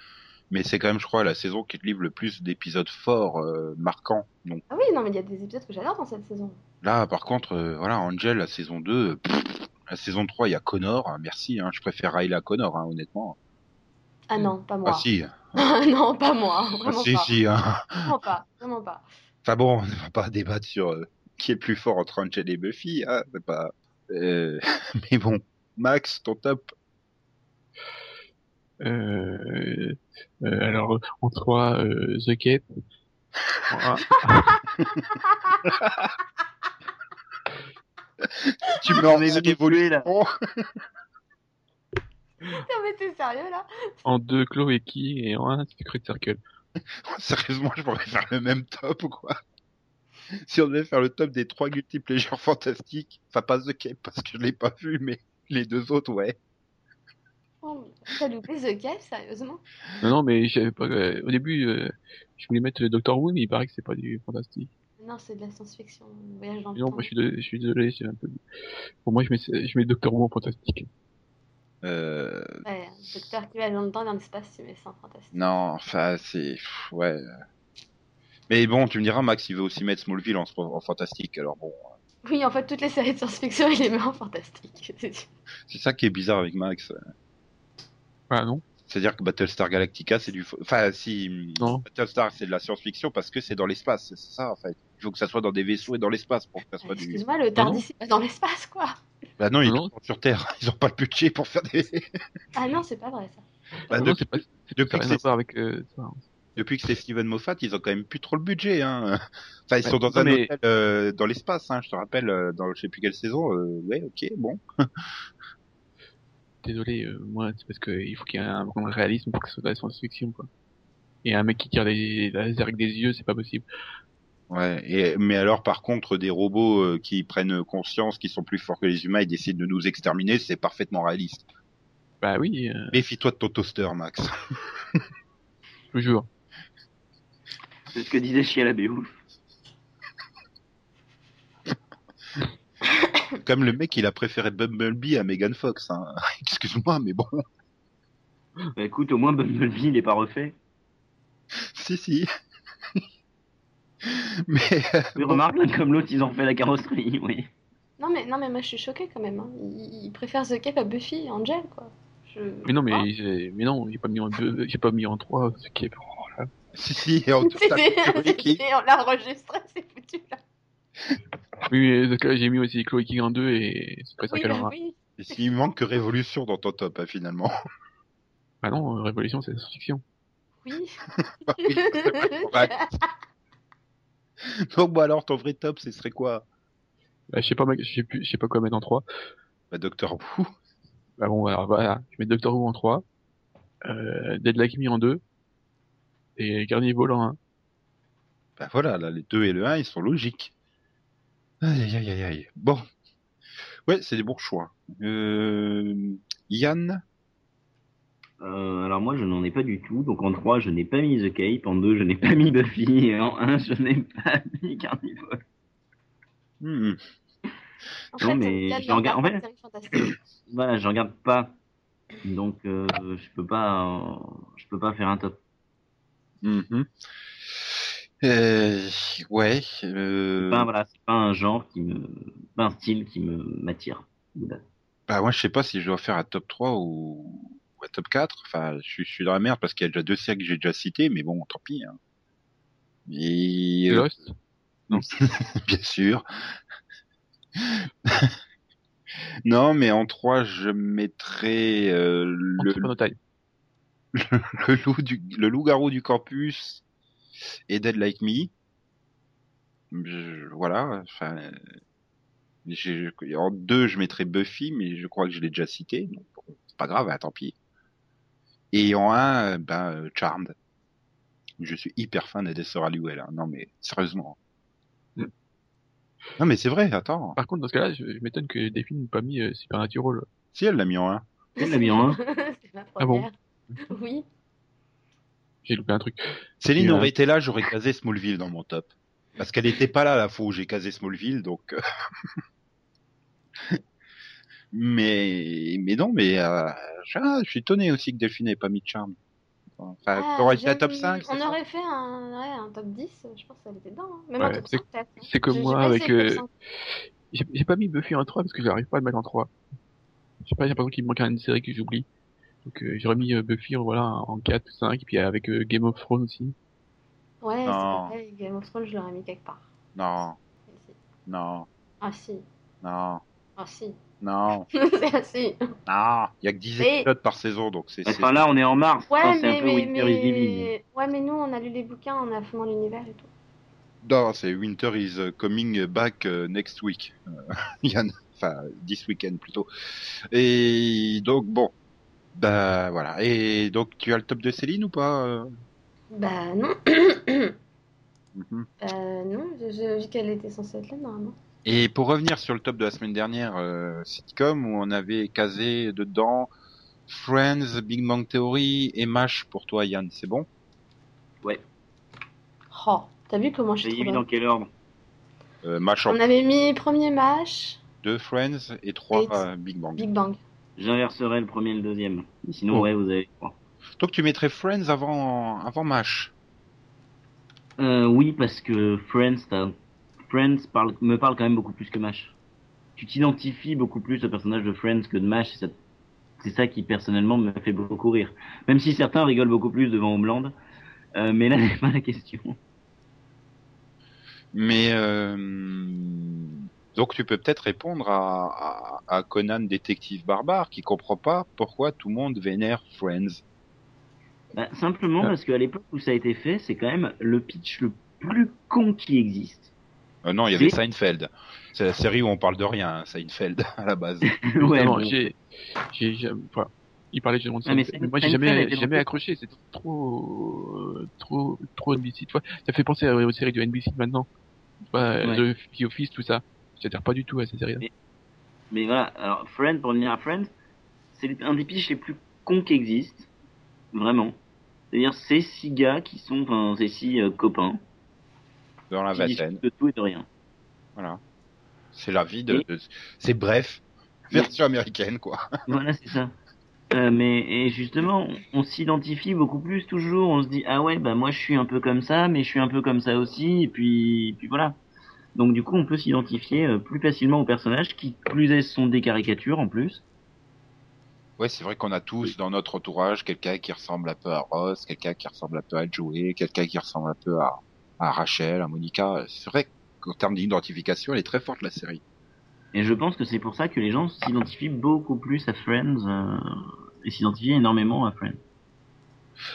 Mais c'est quand même, je crois, la saison qui te livre le plus d'épisodes forts, euh, marquants. Donc Ah oui, non, mais il y a des épisodes que j'adore dans cette saison. là, par contre, euh, voilà, Angel, la saison 2, euh, pff, la saison 3, il y a Connor. hein, merci, hein, je préfère Riley à Connor, hein, honnêtement. Ah non, pas moi. Ah si, non, pas moi, ah, si, pas. si. Vraiment pas, vraiment pas. Enfin bon, on ne va pas débattre sur euh, qui est le plus fort entre Angel et Buffy, hein, pas. Euh, mais bon, Max, ton top. Euh, euh, alors, en 3, euh, The Cape. Voilà. Tu me vous évoluez là. Non, mais t'es sérieux là? En 2, Chloe Key. Et en 1, Secret Circle. Sérieusement, je pourrais faire le même top ou quoi? Si on devait faire le top des trois guilty fantastiques, enfin pas The Cape parce que je l'ai pas vu, mais les deux autres, ouais. Oh, T'as loupé The Cave, sérieusement? Non, non, mais j'avais pas. euh, au début, euh, je voulais mettre Doctor Who, mais il paraît que c'est pas du fantastique. Non, c'est de la science-fiction, voyage dans le Mais non, temps. moi, je suis, de- je suis désolé, c'est un peu. Pour moi, je mets, je mets Doctor Who en fantastique. Euh, Ouais, docteur qui va dans le temps l'espace, tu mets ça en fantastique. non, enfin c'est ouais. Mais bon, tu me diras, Max, il veut aussi mettre Smallville en, en fantastique. Alors bon, Oui, en fait, toutes les séries de science-fiction, il les met en fantastique. c'est- c'est ça qui est bizarre avec Max. Ah non C'est-à-dire que Battlestar Galactica, c'est du, enfin si Non. Battlestar c'est de la science-fiction parce que c'est dans l'espace, c'est ça en fait. Il faut que ça soit dans des vaisseaux et dans l'espace pour que ça soit du. Excuse-moi, le Tardis, c'est pas dans l'espace, quoi Bah non, ils Non, sont sur Terre, ils ont pas le budget pour faire des. Ah non, c'est pas vrai, ça. Bah, Non, depuis, c'est pas, c'est depuis que c'est- avec euh, ça. depuis que c'est Steven Moffat, ils ont quand même plus trop le budget. Hein. Enfin, ils Ouais, sont dans un mais- hôtel euh, dans l'espace. Hein, je te rappelle, euh, dans je sais plus quelle saison. Euh, ouais, ok, bon. Désolé, euh, moi, c'est parce qu'il faut qu'il y ait un grand réalisme pour que ce soit de la science-fiction, quoi. Et un mec qui tire des lasers avec des yeux, c'est pas possible. Ouais. Et mais alors, par contre, des robots euh, qui prennent conscience, qui sont plus forts que les humains et décident de nous exterminer, c'est parfaitement réaliste. Bah oui, euh, Méfie-toi de ton toaster, Max. jure. C'est ce que disait Chia la Béouf. Comme le mec, il a préféré Bumblebee à Megan Fox. Hein. Excuse-moi, mais bon. Bah écoute, au moins Bumblebee, il est pas refait. si, si. mais euh, Mais remarque, l'un comme l'autre, ils ont refait la carrosserie, oui. Non, mais, non, mais moi, je suis choquée quand même. Hein. Il, il préfère The Cave à Buffy et Angel, quoi. Je... Mais non, Ah. mais, j'ai- mais non, j'ai pas mis en deux, j'ai pas mis en trois, ce qui est, oh là. si, si. En tout cas, Chloé on l'a enregistré, c'est foutu là. Oui, mais ce cas, j'ai mis aussi Chloe King en deux et c'est pas ça Oui, qu'elle bah aura. oui. Et s'il manque que Révolution dans ton top, hein, finalement. Bah non, euh, Révolution, c'est la science-fiction. Oui. Oui, Donc, bon, alors, ton vrai top, ce serait quoi? Bah, je sais pas, je sais pas quoi mettre en trois. bah, Doctor Who. Bah bon, alors voilà, je mets Doctor Who en 3, euh, Dead Like Me en 2, et Carnival en 1. Bah voilà, là, les 2 et le 1, ils sont logiques. Aïe, aïe, aïe, aïe. Bon. Ouais, c'est des bons choix. Euh, Yann Euh, alors moi, je n'en ai pas du tout. Donc en 3, je n'ai pas mis The Cape. En 2, je n'ai pas mis Buffy. Et en 1, je n'ai pas mis Carnival. Hmm. En Non, fait, mais il y a de je la regarde- en fait-. Voilà, je regarde pas. Donc euh, je peux pas, euh, je peux pas faire un top. Euh, ouais. Euh, C'est pas, voilà, c'est pas un genre qui me, pas un style qui me m'attire. Bah moi je sais pas si je dois faire un top 3 ou, top 4. Enfin, je, suis- je suis dans la merde parce qu'il y a déjà deux séries que j'ai déjà citées, mais bon, tant pis. Hein. Et euh, bien sûr. non, mais en 3, je mettrais euh, le, loup du le loup-garou du campus et Dead Like Me. Je- voilà, enfin en deux je mettrais Buffy mais je crois que je l'ai déjà cité donc bon, c'est pas grave, hein, tant pis. Et en un euh, ben euh, Charmed. Je suis hyper fan d'Edessa Halliwell, hein. non mais sérieusement. Mm. Non mais c'est vrai, attends. Par contre, dans ce cas-là, je, je m'étonne que Delphine n'ait pas mis euh, Supernatural. Si elle l'a mis en un. Elle l'a mis en un. c'est ma Ah bon. Oui. J'ai loupé un truc. Céline euh, aurait été là, j'aurais casé Smallville dans mon top. Parce qu'elle était pas là la fois où j'ai casé Smallville, donc. mais mais non, mais euh, je, ah, je suis étonné aussi que Delphine n'ait pas mis de charme. Enfin, Ah, t'aurais été j'aime- top 5 On aurait fait un, ouais, un top 10, je pense qu'elle était dedans. hein. Même Ouais, un top c'est- 5 peut-être. hein. c'est j'ai moi avec, euh, top 5. J'ai pas mis Buffy en 3 parce que j'arrive pas à le mettre en 3. Je sais pas, j'ai l'impression qu'il me manque une série que j'oublie. Donc euh, j'aurais mis euh, Buffy voilà, en 4 ou 5, et puis avec euh, Game of Thrones aussi. Ouais, c'est Game of Thrones, je l'aurais mis quelque part. Non, non, Ah si, non, ah si. Non, assis. non. Il y a que 10 Et- épisodes par saison, donc c'est. c'est- Enfin là, on est en mars. Ouais, Enfin, c'est mais, un peu mais, Winter is Living. mais... Ouais, mais nous, on a lu les bouquins, on a fond dans l'univers et tout. Non, c'est Winter is uh, coming back uh, next week. Euh, enfin this weekend plutôt. Et donc bon, bah voilà. Et donc tu as le top de Céline ou pas euh? Bah non, Mhm. bah non, j'ai j'ai vu qu'elle était censée être là normalement. Et pour revenir sur le top de la semaine dernière, euh, sitcom où on avait casé dedans Friends, Big Bang Theory et Mash pour toi Yann, c'est bon? Oh, t'as vu comment je suis mis dans quel ordre? Euh, Mash en On avait mis premier match, deux Friends et trois Et- euh, Big Bang. Big Bang. J'inverserai le premier et le deuxième. Sinon, Oh. ouais, vous avez trois. Donc tu mettrais Friends avant avant Mash? Euh, oui, parce que Friends, t'as- Friends parle, me parle quand même beaucoup plus que Mash. Tu t'identifies beaucoup plus au personnage de Friends que de Mash. C'est ça, qui personnellement me fait beaucoup rire. Même si certains rigolent beaucoup plus devant Homeland. Euh, mais là, c'est pas la question. Mais euh, donc tu peux peut-être répondre à, à, à Conan détective barbare qui comprend pas pourquoi tout le monde vénère Friends. Bah, simplement Ah. parce qu'à l'époque où ça a été fait, c'est quand même le pitch le plus con qui existe. Euh, non, il y avait Seinfeld. C'est la série où on parle de rien, hein, Seinfeld à la base. ouais, non, bon. j'ai, j'ai, j'ai- enfin, il parlait justement de. Ah, mais moi, j'ai Seinfeld jamais, jamais accroché. C'était trop, euh, trop, trop NBC. Tu vois, ça fait penser aux séries de NBC maintenant. Tu vois, Ouais. The Office, tout ça. C'est-à-dire pas du tout à ces séries-là. Mais- Mais voilà, alors Friends, pour revenir à Friends, c'est un des pitchs les plus cons qui existent. Vraiment. C'est-à-dire ces six gars qui sont, enfin, ces six euh, copains Dans la vingtaine. de tout et de rien. Voilà. C'est la vie de. Et- de- C'est bref. Version américaine, quoi. Voilà, c'est ça. Euh, mais et justement, on, on s'identifie beaucoup plus toujours. On se dit ah ouais bah moi je suis un peu comme ça, mais je suis un peu comme ça aussi. Et puis, et puis voilà. Donc du coup, on peut s'identifier euh, plus facilement aux personnages qui plus est sont des caricatures en plus. Ouais, c'est vrai qu'on a tous dans notre entourage quelqu'un qui ressemble un peu à Ross, quelqu'un qui ressemble un peu à Joey, quelqu'un qui ressemble un peu à, à Rachel, à Monica. C'est vrai qu'en termes d'identification, elle est très forte la série. Et je pense que c'est pour ça que les gens s'identifient beaucoup plus à Friends euh, et s'identifient énormément à Friends.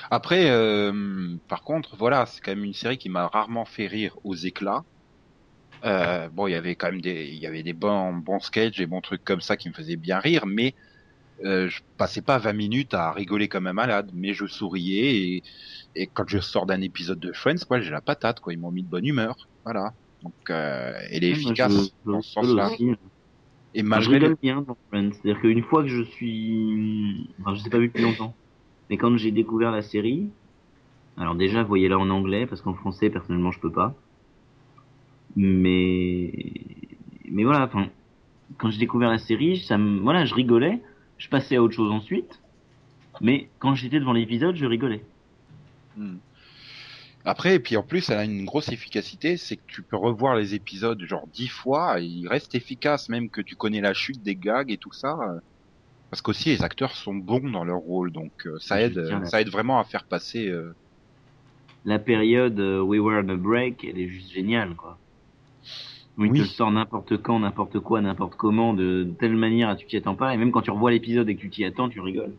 Après, euh, par contre, voilà, c'est quand même une série qui m'a rarement fait rire aux éclats. Euh, bon, il y avait quand même des, il y avait des bons, bons sketchs, des bons trucs comme ça qui me faisaient bien rire, mais euh, je passais pas 20 minutes à rigoler comme un malade, mais je souriais et, et quand je sors d'un épisode de Friends, quoi, j'ai la patate, quoi. Ils m'ont mis de bonne humeur, voilà. Donc, euh, elle est Ouais, efficace je- dans je- ce sens-là. Et je malgré rigole bien dans Friends. C'est-à-dire qu'une fois que je suis, enfin, je sais pas vu depuis longtemps, mais quand j'ai découvert la série, alors déjà, voyez-la en anglais, parce qu'en français, personnellement, je peux pas. Mais, mais voilà, enfin, quand j'ai découvert la série, ça me, voilà, je rigolais, je passais à autre chose ensuite, mais quand j'étais devant l'épisode, je rigolais. Hmm. Après, et puis en plus, elle a une grosse efficacité, c'est que tu peux revoir les épisodes genre dix fois, et ils restent efficaces, même que tu connais la chute des gags et tout ça. euh, Parce qu'aussi, les acteurs sont bons dans leur rôle, donc euh, ça Je aide, tiens ça aide vraiment à faire passer. euh, La période euh, We Were on a Break, elle est juste géniale, quoi. Où il Oui. te sort n'importe quand, n'importe quoi, n'importe comment, de telle manière, tu t'y attends pas, et même quand tu revois l'épisode et que tu t'y attends, tu rigoles.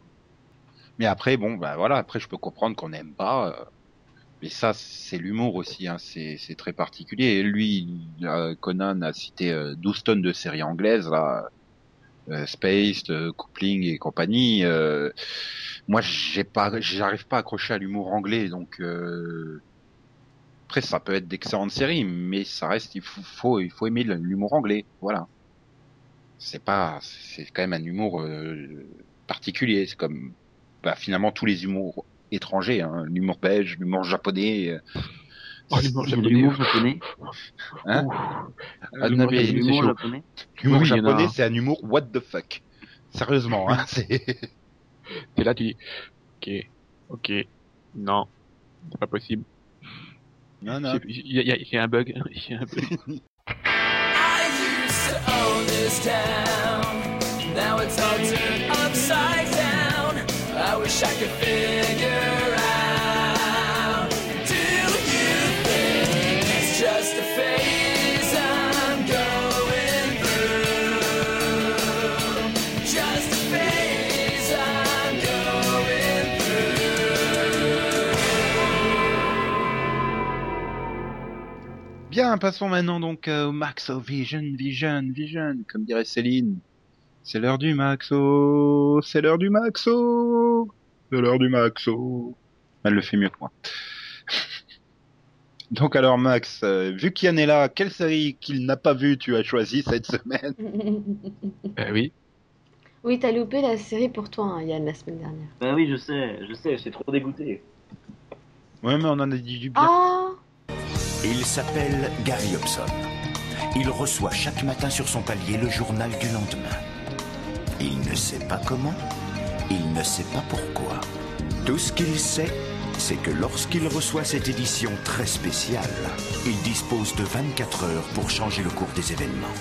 Mais après, bon, bah voilà, après je peux comprendre qu'on n'aime pas. euh, Mais ça, c'est l'humour aussi, hein, c'est très particulier. Et lui, euh, Conan a cité euh, 12 tonnes de séries anglaises, là, euh, Space, euh, Coupling et compagnie. euh, moi, j'ai pas, j'arrive pas à accrocher à l'humour anglais, donc euh, après ça peut être d'excellentes séries, mais ça reste, il faut, faut, il faut aimer l'humour anglais, voilà. C'est pas, c'est quand même un humour euh, particulier. C'est comme bah, finalement tous les humours étrangers, hein, l'humour belge, l'humour japonais. euh, Oh, l'humour japonais. l'humour japonais. Hein Ah, l'humour japonais, c'est l'humour japonais. C'est un humour what the fuck. Sérieusement, hein, c'est. T'es là, tu dis, ok, ok, non, c'est pas possible. Non, non. Il y, y y a un bug, il y a un bug. I used to own this town. Now it's all turned upside down. I wish I could figure Bien, passons maintenant donc euh, au Maxo Vision, Vision, Vision, comme dirait Céline. C'est l'heure du Maxo, c'est l'heure du Maxo, c'est l'heure du Maxo. Elle le fait mieux que moi. Donc alors Max, euh, vu qu'Yann est là, quelle série qu'il n'a pas vue tu as choisi cette semaine? Euh, oui, Oui, t'as loupé la série pour toi, hein, Yann, la semaine dernière. Bah oui, je sais, je sais, j'étais trop dégoûté. Ouais mais on en a dit du bien. Ah Il s'appelle Gary Hobson. Il reçoit chaque matin sur son palier le journal du lendemain. Il ne sait pas comment, il ne sait pas pourquoi. Tout ce qu'il sait, c'est que lorsqu'il reçoit cette édition très spéciale, il dispose de 24 heures pour changer le cours des événements.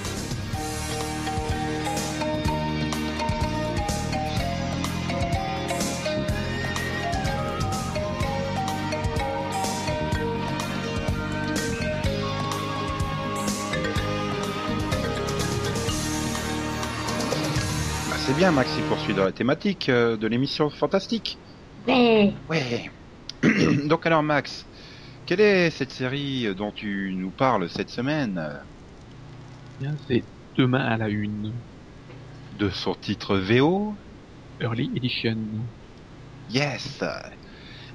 Bien Max, il poursuit dans la thématique euh, de l'émission fantastique. Ouais. Ouais. Donc alors Max, quelle est cette série dont tu nous parles cette semaine? Bien, c'est demain à la une, De son titre VO Early Edition. Yes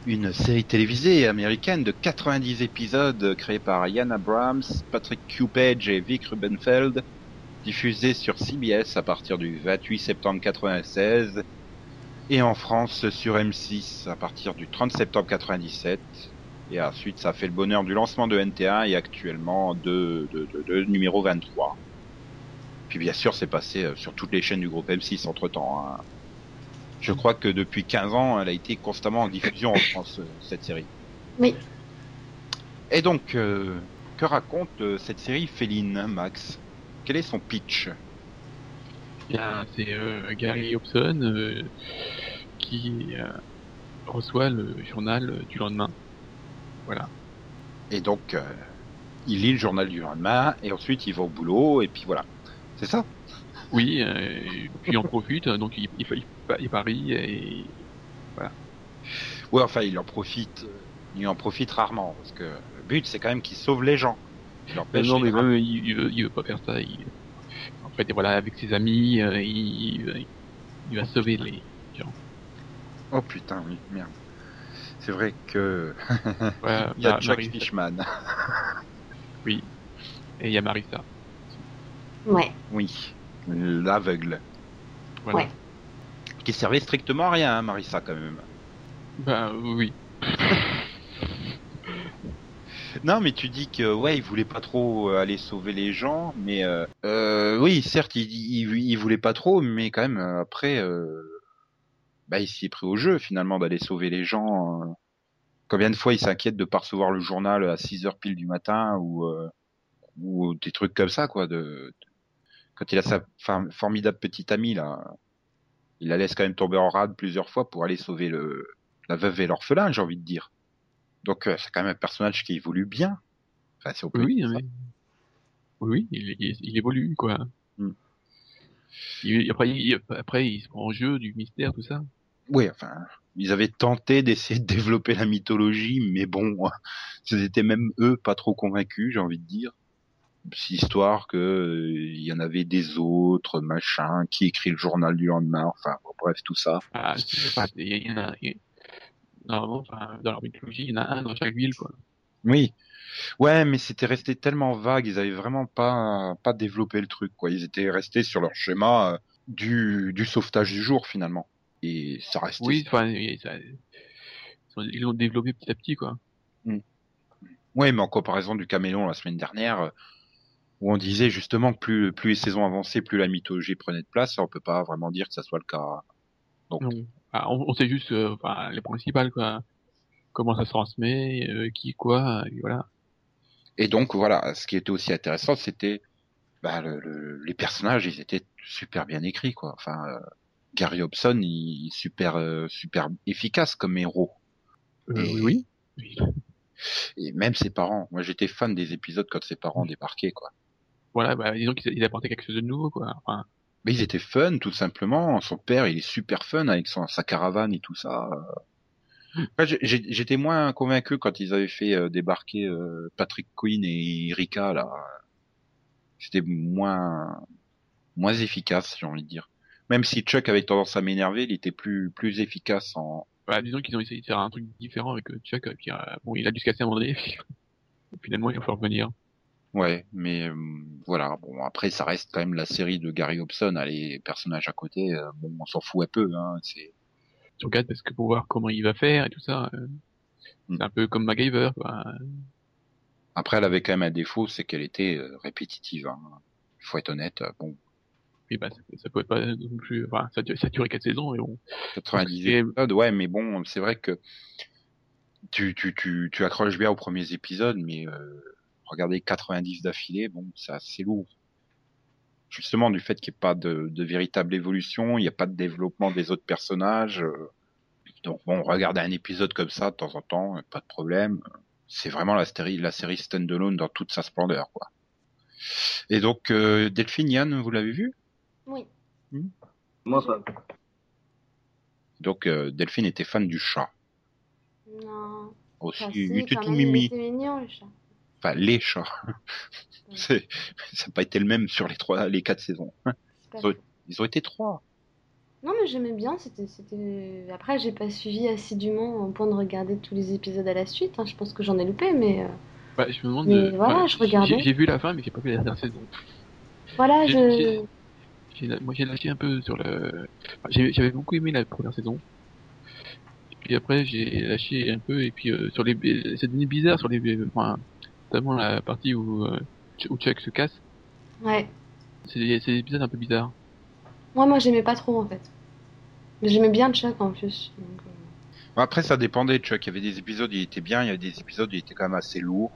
Une série télévisée américaine de 90 épisodes créée par Ian Abrams, Patrick Cupage et Vic Rubenfeld, diffusée sur CBS à partir du 28 septembre 96 et en France sur M6 à partir du 30 septembre 97. Et ensuite, ça a fait le bonheur du lancement de NT1 et actuellement de, de, de, de numéro 23. Puis bien sûr, c'est passé euh, sur toutes les chaînes du groupe M6 entre temps. Je crois que depuis 15 ans, elle a été constamment en diffusion en France, euh, cette série. Oui. Et donc, euh, que raconte cette série féline, Max? Quel est son pitch? Bien, c'est euh, Gary Hobson euh, qui euh, reçoit le journal du lendemain. Voilà. Et donc, il lit le journal du lendemain, et ensuite il va au boulot, et puis voilà. C'est ça? Oui, et puis il en profite, donc il, il, il, il parie et Ouais, enfin, il en profite. Il en profite rarement, parce que le but, c'est quand même qu'il sauve les gens. Il empêche non, mais même il, il veut, il veut pas faire ça. Il... En fait, voilà, avec ses amis, euh, il, il- il va sauver les gens. Oh putain, oui, merde. C'est vrai que Ouais, il y a Jack Marissa. Fishman. Et il y a Marissa. Ouais. Oui, l'aveugle. Voilà. Ouais. Qui servait strictement à rien, hein, Marissa, quand même. Bah oui. Non, mais tu dis que ouais, il voulait pas trop euh, aller sauver les gens, mais euh, euh, oui, certes, il, il, voulait pas trop, mais quand même euh, après, bah, il s'y est pris au jeu finalement d'aller sauver les gens. Combien de fois il s'inquiète de pas recevoir le journal à 6 heures pile du matin ou ou des trucs comme ça quoi. De, quand il a sa formidable petite amie là, il la laisse quand même tomber en rade plusieurs fois pour aller sauver le la veuve et l'orphelin, j'ai envie de dire. Donc euh, c'est quand même un personnage qui évolue bien. Enfin, peut Oui, mais... oui, il, il, il évolue quoi. Il- après, il, après, il se prend en jeu du mystère, tout ça. Oui, enfin, ils avaient tenté d'essayer de développer la mythologie, mais bon, ils étaient même eux pas trop convaincus, j'ai envie de dire. C'est histoire que euh, il y en avait des autres, machin, qui écrit le journal du lendemain, enfin, bon, bref, tout ça. Ah, c'est- enfin, il y, en a. il y a- Normalement, dans leur mythologie, il y en a un dans chaque ville, quoi. Oui. Ouais, mais c'était resté tellement vague, ils avaient vraiment pas pas développé le truc, quoi. Ils étaient restés sur leur schéma euh, du du sauvetage du jour finalement. Et ça restait. Oui, enfin, il- ça- ils l'ont développé petit à petit, quoi. Ouais, mais en comparaison du caméléon la semaine dernière, euh, où on disait justement que plus, plus les saisons avançaient, plus la mythologie prenait de place, on peut pas vraiment dire que ça soit le cas. Donc. Ah, on, on sait juste, euh, enfin, les principales, quoi. Comment ça se transmet, euh, qui, quoi, et voilà. et donc voilà, ce qui était aussi intéressant, c'était bah, le, le- les personnages, ils étaient super bien écrits, quoi. Enfin, euh, Gary Hobson, il est super euh, super efficace comme héros. Euh, Et- oui, oui. Et même ses parents. Moi, j'étais fan des épisodes quand ses parents débarquaient, quoi. Voilà, bah, disons qu'il il apportait quelque chose de nouveau, quoi. Enfin, Mais ils étaient fun, tout simplement. Son père, il est super fun avec son, sa caravane et tout ça. J'ai- j'ai- J'étais moins convaincu quand ils avaient fait euh, débarquer euh, Patrick Quinn et Rika, là. C'était moins, moins efficace, j'ai envie de dire. Même si Chuck avait tendance à m'énerver, il était plus, plus efficace en... bah, disons qu'ils ont essayé de faire un truc différent avec euh, Chuck, et puis, euh, bon, il a dû se casser à un moment donné. Finalement, il va falloir revenir. Ouais, mais euh, voilà. Bon, après, ça reste quand même la série de Gary Hobson. Ah, Les personnages à côté, euh, bon, on s'en fout un peu. Hein, c'est Tu regardes parce que pour voir comment il va faire et tout ça, euh, Mm. c'est un peu comme MacGyver, quoi. Après, elle avait quand même un défaut, c'est qu'elle était euh, répétitive. Hein. Faut être honnête. euh, Bon, Oui, bah, ça, ça pouvait pas non plus, enfin, ça, ça a duré 4 saisons, mais bon. 90 Et- épisodes, ouais, mais bon, c'est vrai que tu, tu, tu, tu accroches bien aux premiers épisodes, mais euh, regarder 90 d'affilée, bon, c'est assez lourd. Justement, du fait qu'il n'y ait pas de, de véritable évolution, il n'y a pas de développement des autres personnages. euh, donc bon, regarder un épisode comme ça de temps en temps, euh, pas de problème. C'est vraiment la série, la série standalone dans toute sa splendeur, quoi. Et donc, euh, Delphine, Yann, vous l'avez vu? Oui. Moi pas. Donc, euh, Delphine était fan du chat. Non. Aussi, Enfin, il était tout même, il mimi. était mignon, le chat. Enfin, les chats. Ça n'a pas été le même sur les trois, les quatre saisons. Ils ont été trois. Non, mais j'aimais bien. C'était, c'était. Après, j'ai pas suivi assidûment au point de regarder tous les épisodes à la suite. hein. Je pense que j'en ai loupé, mais euh, Bah, je me demande. Mais voilà, enfin, je regardais. J'ai j'ai vu la fin, mais j'ai pas vu la dernière saison. voilà, J'ai- je. j'ai- moi, j'ai lâché un peu sur le. enfin, J'avais beaucoup aimé la première saison. Et puis après, j'ai lâché un peu, et puis euh, sur les. C'est devenu bizarre sur les. Enfin, notamment la partie où, euh, où Chuck se casse. Ouais. C'est des, épisodes un peu bizarres. Moi, moi, j'aimais pas trop en fait. Mais j'aimais bien Chuck en plus. donc, euh, Après, ça dépendait Chuck. Il y avait des épisodes, il était bien. Il y avait des épisodes, il était quand même assez lourd.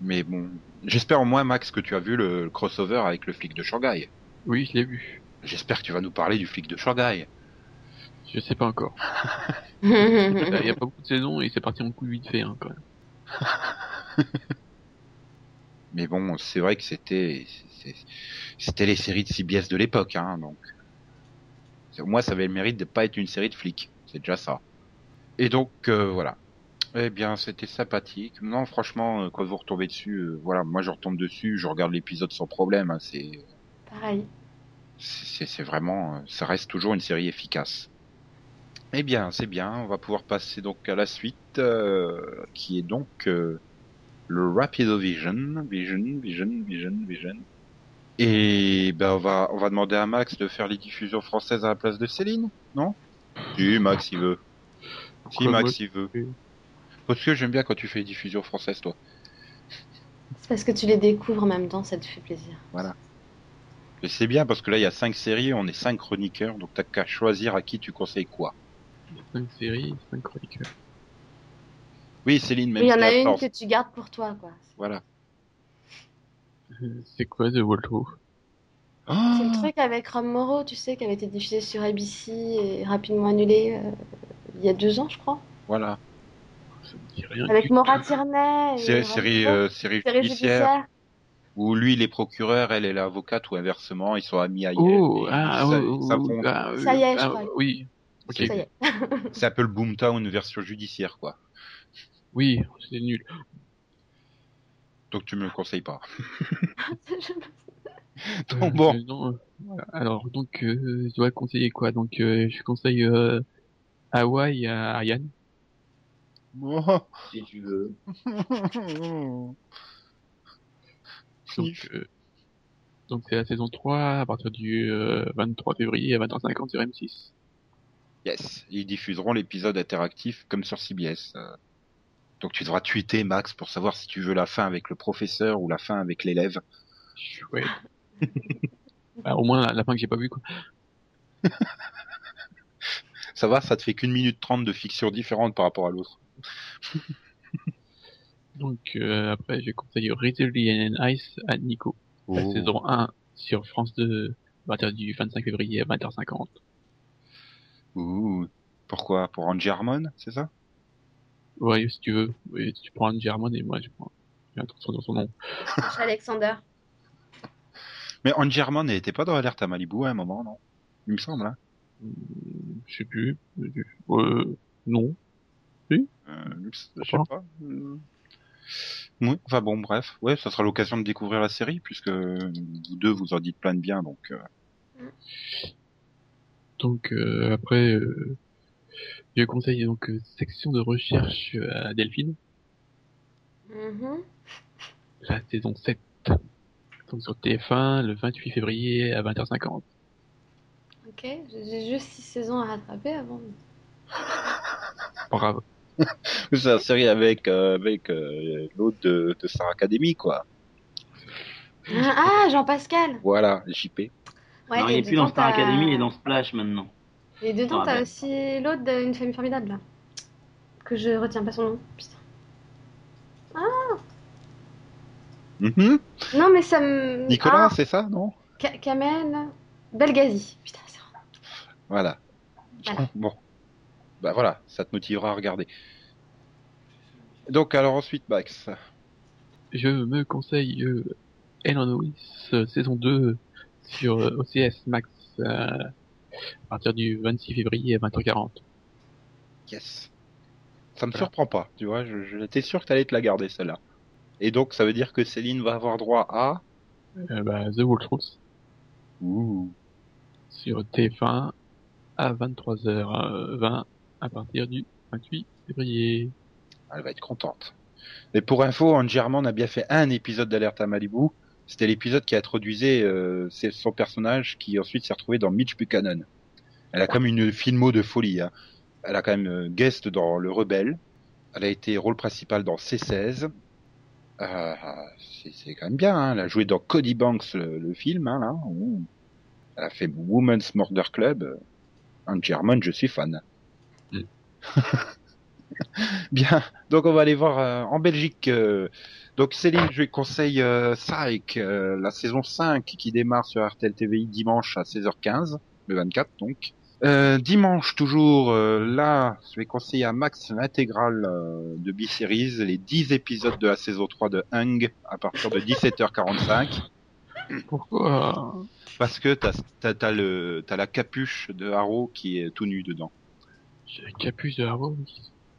Mais bon, j'espère au moins, Max, que tu as vu le, le crossover avec le flic de Shanghai. Oui, je l'ai vu. J'espère que tu vas nous parler du flic de Shanghai. Je sais pas encore. Il y a pas beaucoup de saisons et c'est parti en coup vite fait, hein, quand même. Mais bon, c'est vrai que c'était, c'était les séries de CBS de l'époque, hein, donc. Au moins, ça avait le mérite de pas être une série de flics. C'est déjà ça. Et donc, euh, voilà. Eh bien, c'était sympathique. Non, franchement, euh, quand vous retombez dessus, euh, voilà, moi je retombe dessus, je regarde l'épisode sans problème. hein, c'est, Pareil. c'est c'est vraiment, euh, ça reste toujours une série efficace. Eh bien, c'est bien. On va pouvoir passer donc à la suite, euh, qui est donc euh, le Rapido Vision, Vision, Vision, Vision, Vision. Et ben on va on va demander à Max de faire les diffusions françaises à la place de Céline, non? Si Max il veut. Si Max il veut. Parce que j'aime bien quand tu fais les diffusions françaises, toi. C'est parce que tu les découvres en même temps, ça te fait plaisir. Et c'est bien parce que là il y a cinq séries, on est cinq chroniqueurs, donc t'as qu'à choisir à qui tu conseilles quoi. 5 séries, 5 chroniqueurs. Oui, Céline, même il y en a une force. que tu gardes pour toi, quoi. Voilà. Euh, C'est quoi The Waldo C'est le truc avec Rom Moreau, tu sais, qui avait été diffusé sur ABC et rapidement annulé euh, il y a deux ans, je crois. Voilà. Ça me dit rien Avec Maura. Tierney. et Série, série, euh, série Série judiciaire, judiciaire. où lui il est procureur, elle est l'avocate ou inversement, ils sont amis à Oh, ah, ça, oh, ça oh, ah, euh, Ça y est, je ah, crois. Oui, ok. Ça y est. C'est un peu le Boomtown version judiciaire, quoi. Oui, c'est nul. Donc tu me le conseilles pas. Euh, Donc bon, euh, non, euh. Alors, donc, euh, je dois conseiller quoi? Donc, euh, je conseille euh, Hawaii à Ariane. Si tu veux. Donc, euh, donc c'est la saison 3 à partir du euh, 23 février à 20h50 sur M6. yes, ils diffuseront l'épisode interactif comme sur CBS. Donc tu devras tweeter Max pour savoir si tu veux la fin avec le professeur ou la fin avec l'élève. Chouette. bah, au moins la, la fin que j'ai pas vue quoi. Ça va, ça te fait qu'une minute trente de fiction différente par rapport à l'autre. Donc euh, après je conseille Resilient and Ice à Nico. La saison 1 sur France 2 à partir du 25 février à 20h50. Ouh. Pourquoi? Pour Angie Harmon, c'est ça? Ouais, si tu veux. Oui, tu prends un German et moi je prends. J'ai attention dans son nom. Alexander. Mais Angie Harmon, elle était pas dans Alerte à Malibu à un moment, non? Il me semble, hein Hum, Je sais plus. Euh, non. Euh, je sais pas. Euh, Oui, enfin bon, bref. Ouais, ça sera l'occasion de découvrir la série, puisque vous deux, vous en dites plein de bien, donc... euh, Donc euh, après, euh, je conseille donc euh, section de recherche euh, à Delphine, la saison 7. Donc sur TF1 le 28 février à 20h50. Ok, j'ai j'ai juste six saisons à rattraper avant. Bravo. C'est la série avec, euh, avec euh, l'autre de, de Star Academy, quoi. Ah, Jean-Pascal Voilà, JP. Ouais, non, il et est plus dans Star Academy, il est dans Splash maintenant. Et dedans, Ah, t'as aussi l'autre d'une famille formidable, là. Que je retiens pas son nom. Putain. Mhm. Non, mais ça me. Nicolas, Ah, c'est ça, non? Ka- Kamel Belgazi. Putain, c'est vrai. Voilà. Voilà. Bon. Bah voilà, ça te motivera à regarder. Donc, alors ensuite, Max. Je me conseille euh, Ellen Lewis, euh, saison 2 sur euh, OCS Max euh, à partir du 26 février à 20h40. Yes. Ça me Voilà. surprend pas, tu vois, j'étais sûr que t'allais te la garder, celle-là. Et donc, ça veut dire que Céline va avoir droit à... Euh, bah, The Waltz Ouh. sur TF1 à 23h20 à partir du 28 février. Elle va être contente. Mais pour info, Harmon a bien fait un épisode d'Alerte à Malibu. C'était l'épisode qui introduisait euh, son personnage qui ensuite s'est retrouvé dans Mitch Buchanan. Elle a comme une filmo de folie. hein. Elle a quand même euh, guest dans Le Rebelle. Elle a été rôle principal dans C16. Euh, c'est quand même bien. Hein. Elle a joué dans Cody Banks, le, le film. Hein, là. Elle a fait Women's Murder Club. Angie Harmon, je suis fan. Mm. Bien, donc on va aller voir euh, en Belgique. euh, donc Céline, je lui conseille euh, Psych, euh, la saison 5 qui démarre sur RTL TVI dimanche à 16h15, le 24 donc. Dimanche toujours, là, je vais conseiller à Max l'intégrale de B-Series, les 10 épisodes de la saison 3 de Hung à partir de 17h45, Pourquoi? Parce que t'as t'as t'as le t'as la capuche de Haro qui est tout nu dedans. J'ai capuche de Harrow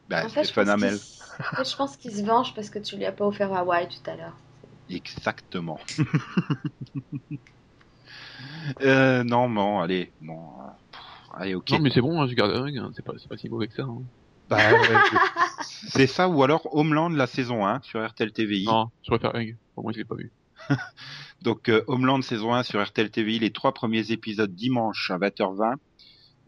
Bah, En fait, je Stéphane pense qu'il Hamel. s- en fait, je pense qu'il se venge parce que tu lui as pas offert Hawaii tout à l'heure. Exactement. Euh, non, non, allez, non. pff, Allez, ok. Non, mais c'est bon, hein, je garde un, hein, c'est pas, c'est pas si mauvais que ça. Hein. Bah, ouais, c'est ça, ou alors Homeland, la saison 1 sur RTL TVI. Non, je préfère Hug. Au moins, je l'ai pas vu. Donc, euh, Homeland saison 1 sur RTL TVI, les trois premiers épisodes dimanche à 20h20.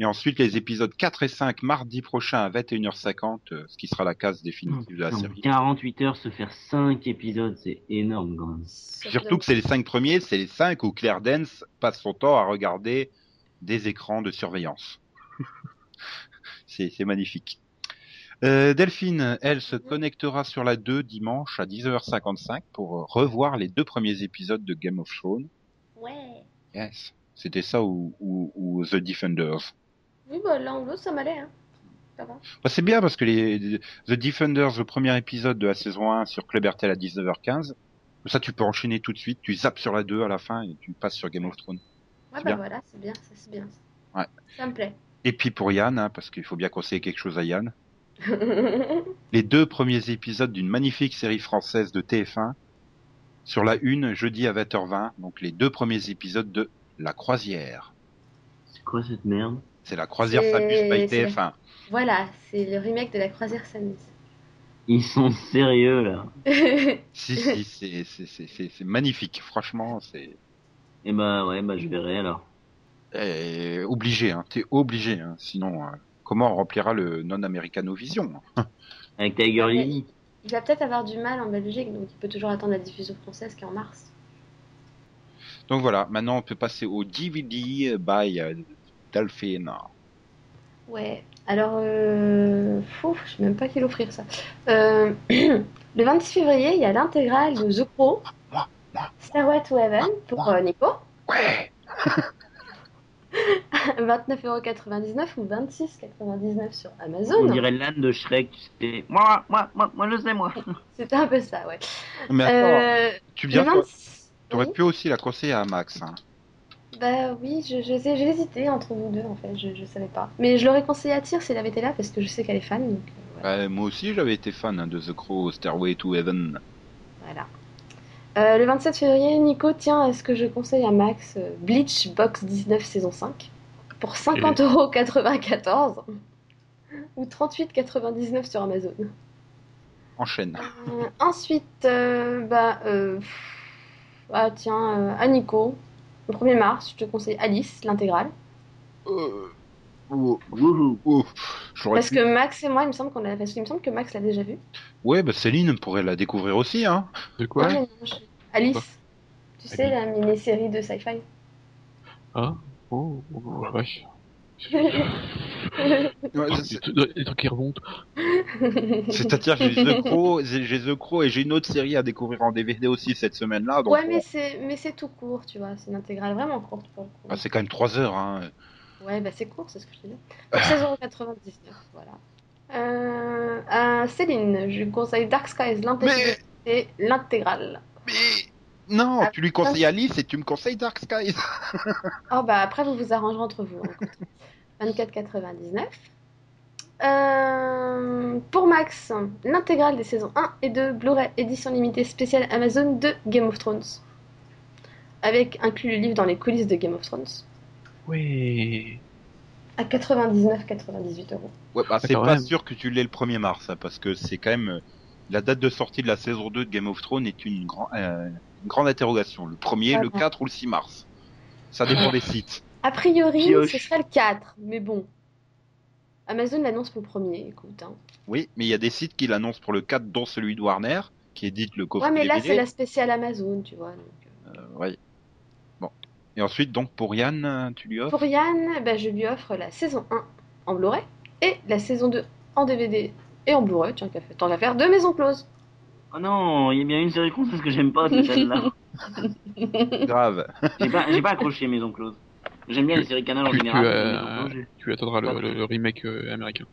Et ensuite, les épisodes 4 et 5 mardi prochain à 21h50, euh, ce qui sera la case définitive de la série. 48 heures, se faire 5 épisodes, c'est énorme quand même. Surtout que c'est les cinq premiers, c'est les cinq où Claire Dance passe son temps à regarder des écrans de surveillance. c'est magnifique. Euh, Delphine, elle se connectera sur la 2 dimanche à 10h55 pour euh, revoir les deux premiers épisodes de Game of Thrones. Ouais. Yes. C'était ça ou, ou, ou The Defenders? Oui, bah l'un ou l'autre, ça m'allait. Hein. Bah, c'est bien parce que les The Defenders, le premier épisode de la saison 1 sur Club RTL à 19h15, ça tu peux enchaîner tout de suite, tu zappes sur la 2 à la fin et tu passes sur Game of Thrones. Ouais, bah bien. voilà, c'est bien, ça c'est bien. Ouais. Ça me plaît. Et puis pour Yann, hein, parce qu'il faut bien conseiller quelque chose à Yann, les deux premiers épisodes d'une magnifique série française de TF1 sur la une jeudi à 20h20, donc les deux premiers épisodes de La Croisière. C'est quoi cette merde? C'est La Croisière s'amuse by c'est- TF1. voilà, c'est le remake de la croisière s'amuse. Ils sont sérieux là. Si, si, c'est- c'est- c'est c'est- c'est magnifique, franchement, c'est Et bah ouais, bah je verrai alors. eh, obligé, hein, t'es obligé, hein, sinon euh, comment on remplira le non-americano-vision hein Avec Tiger Lily. Il va peut-être avoir du mal en Belgique, donc il peut toujours attendre la diffusion française qui est en mars. Donc voilà, maintenant on peut passer au DVD by Delphine. Ouais, alors, euh... Je sais même pas qui l'offrir ça. Euh, Le 26 février, il y a l'intégrale de The Crow. Stairway to Heaven pour euh, Nico, Ouais 29,99€ ou 26,99€ sur On Amazon. dirait l'âne de Shrek. Moi, moi, moi, moi, je sais, moi. C'était un peu ça, ouais. Mais attends, Euh, tu viens, toi, 26... t'aurais Oui. pu aussi la conseiller à Max. Hein. Bah oui, je, je sais, j'ai hésité entre vous deux en fait, je, je savais pas. Mais je l'aurais conseillé à Tyr s'il avait été là parce que je sais qu'elle est fan. Donc, euh, voilà. Moi aussi j'avais été fan hein, de The Crow, Stairway to Heaven. Voilà. Euh, le 27 février, Nico, tiens, est-ce que je conseille à Max euh, Bleach Box 19 saison 5 pour 50,94€ ou 38,99€ sur Amazon. Enchaîne. Euh, ensuite, euh, bah, euh, pff, ah tiens, euh, à Nico, le 1er mars, je te conseille Alice, l'intégrale. Euh, oh, oh, Parce pu- que Max et moi, il me semble qu'on a, parce qu'il me semble que Max l'a déjà vu. Ouais, bah Céline pourrait la découvrir aussi. Hein. De quoi Ah, mais non, je- Alice. Tu sais, la mini-série de sci-fi. Ah Oh, oh, oh, vache. Ouais, Ah, c'est- des, trucs- qui remontent. C'est-à-dire j'ai The Crow, j'ai The Crow et j'ai une autre série à découvrir en DVD aussi cette semaine-là. donc ouais, mais c'est, mais c'est tout court, tu vois. C'est une intégrale vraiment courte pour le coup. Ah, c'est quand même 3 heures. Hein. Ouais, bah c'est court, c'est ce que je te dis. Pour 16,99€, voilà. Euh, à Céline, je lui conseille Dark Skies, l'intégralité, l'intégrale. Mais non, Ah, tu lui conseilles Alice et tu me conseilles Dark Skies. Oh bah après vous vous arrangerez entre vous. hein, écoute. 24,99. Euh, pour Max, l'intégrale des saisons 1 et 2 Blu-ray édition limitée spéciale Amazon de Game of Thrones. Avec inclus le livre dans les coulisses de Game of Thrones. Ouais. À 99,98 euros. Ouais, bah, c'est pas même. sûr que tu l'aies le 1er mars, hein, parce que c'est quand même euh, la date de sortie de la saison 2 de Game of Thrones est une, grand- euh, une grande interrogation. Le 1er, le Ah, 4 ou le 6 mars. Ça dépend des sites. A priori, Pioche. ce serait le 4, mais bon. Amazon l'annonce pour le premier, écoute. hein. Oui, mais il y a des sites qui l'annoncent pour le 4, dont celui de Warner, qui édite le coffret Ouais, mais là c'est la spéciale Amazon, tu vois. donc, euh. Euh, ouais. Bon. Et ensuite, donc, pour Yann, tu lui offres? Pour Yann, bah, je lui offre la saison 1 en Blu-ray et la saison 2 en DVD et en Blu-ray, tiens, qu'à fait- tant qu'à faire, de Maison Close. Oh non, il y a bien une série française que j'aime pas, c'est celle-là. Grave. J'ai pas, j'ai pas accroché Maison Close. J'aime bien les séries canales en tu, général. mais euh, tu attendras le, le- le remake euh, américain.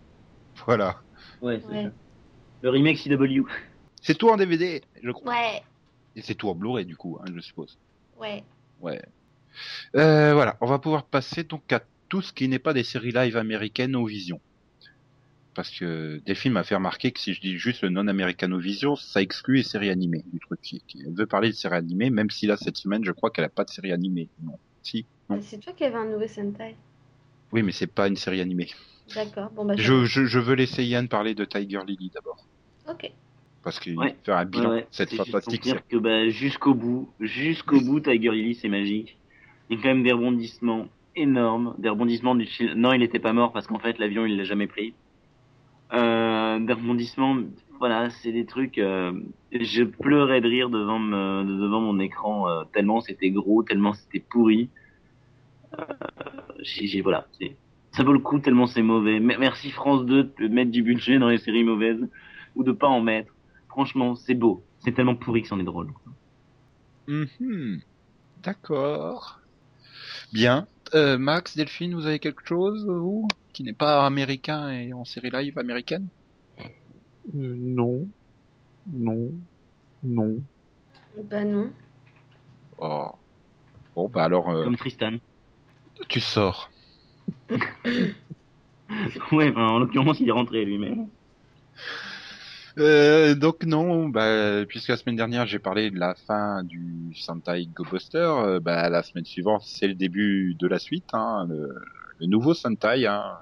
Voilà. Ouais, c'est Ouais. ça. Le remake CW. C'est tout en DVD, je crois. Ouais, Et c'est tout en Blu-ray, du coup, hein, je suppose. ouais. Ouais. Euh, voilà, on va pouvoir passer donc à tout ce qui n'est pas des séries live américaines au Vision. Parce que des films a fait remarquer que si je dis juste le non-américano Vision, ça exclut les séries animées du truc. Elle veut parler de séries animées, même si là, cette semaine, je crois qu'elle a pas de série animée. Non. Si. Non. C'est toi qui avais un nouveau Sentai. Oui, mais c'est pas une série animée. D'accord. Bon, bah, Je, je, je veux laisser Yann parler de Tiger Lily d'abord. Ok. Parce qu'il Ouais. faire un bilan Ouais, ouais. cette fantastique pour dire que bah, jusqu'au bout, jusqu'au bout, Tiger Lily, c'est magique. Il y a quand même des rebondissements énormes, des rebondissements du style, non, il était pas mort parce qu'en fait, l'avion, il l'a jamais pris. Euh, des rebondissements, voilà, c'est des trucs, euh, je pleurais de rire devant, devant mon écran, euh, tellement c'était gros, tellement c'était pourri. Euh, j'ai, voilà, ça vaut le coup tellement c'est mauvais. Me- Merci France 2 de mettre du budget dans les séries mauvaises, ou de pas en mettre. Franchement, c'est beau. C'est tellement pourri que c'en est drôle. Mhm. D'accord. Bien. Euh, Max, Delphine, vous avez quelque chose, vous, qui n'est pas américain et en série live américaine Euh, non. Non. Non. Bah non. Oh. Bon, bah alors, euh, Comme Tristan. tu sors. Ouais, enfin, en l'occurrence, il est rentré lui-même. Euh, donc non, bah, puisque la semaine dernière j'ai parlé de la fin du Sentai Go Buster, euh, bah, la semaine suivante c'est le début de la suite, hein, le, le nouveau Sentai, hein,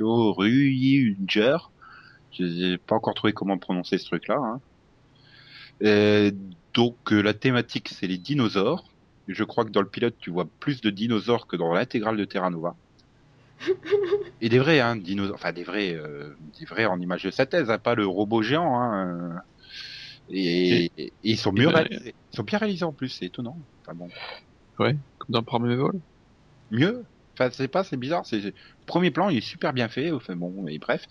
Ryuger. Je n'ai pas encore trouvé comment prononcer ce truc-là. Hein. Euh, donc euh, la thématique c'est les dinosaures. Je crois que dans le pilote tu vois plus de dinosaures que dans l'intégrale de Terra Nova. Et des vrais, hein, dinosaures, enfin des vrais, euh, des vrais en image de synthèse, hein, pas le robot géant. Hein, et, et ils sont mieux Et ben, réalisés. Ils sont bien réalisés en plus, c'est étonnant. Enfin bon, Comme dans Premier Vol. mieux. Enfin, c'est pas, c'est bizarre. C'est le premier plan, il est super bien fait. Enfin bon, et bref.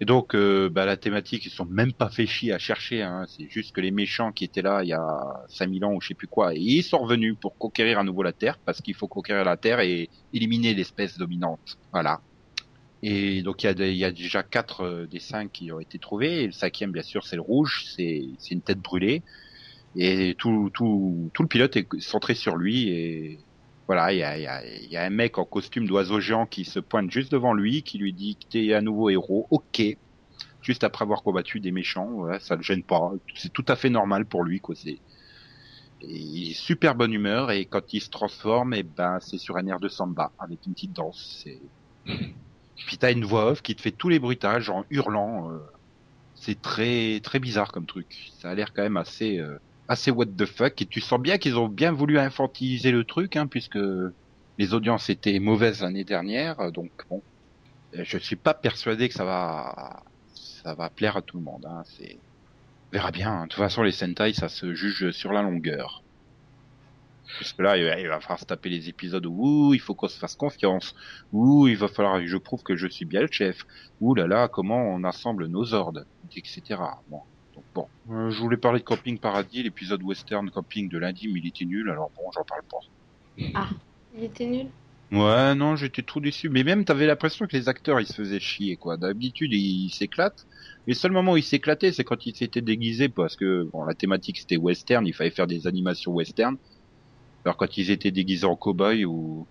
Et donc, euh, bah, la thématique, ils sont même pas fait chier à chercher. Hein. C'est juste que les méchants qui étaient là il y a 5000 ans ou je sais plus quoi, ils sont revenus pour conquérir à nouveau la Terre parce qu'il faut conquérir la Terre et éliminer l'espèce dominante. Voilà. Et donc il y a, déjà quatre euh, des cinq qui ont été trouvés. Et le cinquième, bien sûr, c'est le rouge. C'est c'est une tête brûlée. Et tout, tout, tout le pilote est centré sur lui. Et voilà, il y a, y, a, y a un mec en costume d'oiseau géant qui se pointe juste devant lui, qui lui dit que t'es un nouveau héros. Ok. Juste après avoir combattu des méchants, voilà, ça le gêne pas. C'est tout à fait normal pour lui, quoi. C'est il est super bonne humeur et quand il se transforme, et ben c'est sur un air de samba avec une petite danse. C'est puis t'as une voix off qui te fait tous les bruitages en hurlant. euh, C'est très très bizarre comme truc. Ça a l'air quand même assez euh, assez what the fuck et tu sens bien qu'ils ont bien voulu infantiliser le truc, hein, puisque les audiences étaient mauvaises l'année dernière. euh, Donc bon, Euh, je suis pas persuadé que ça va ça va plaire à tout le monde. Hein. C'est verra bien. hein. De toute façon, les Sentai, ça se juge sur la longueur. Parce que là, il va, falloir se taper les épisodes où il faut qu'on se fasse confiance. Ouh, il va falloir que je prouve que je suis bien le chef. Ouh là là, comment on assemble nos ordres, etc. Bon, bon. Euh, je voulais parler de Camping Paradis, l'épisode western camping de lundi, mais il était nul, alors bon, j'en parle pas. Il était nul? Ouais, non, j'étais trop déçu. Mais même, t'avais l'impression que les acteurs, ils se faisaient chier, quoi. D'habitude, ils s'éclatent. Les seuls moments où ils s'éclataient, c'est quand ils s'étaient déguisés, parce que, bon, la thématique c'était western, il fallait faire des animations western. Alors quand ils étaient déguisés en cow-boy ou,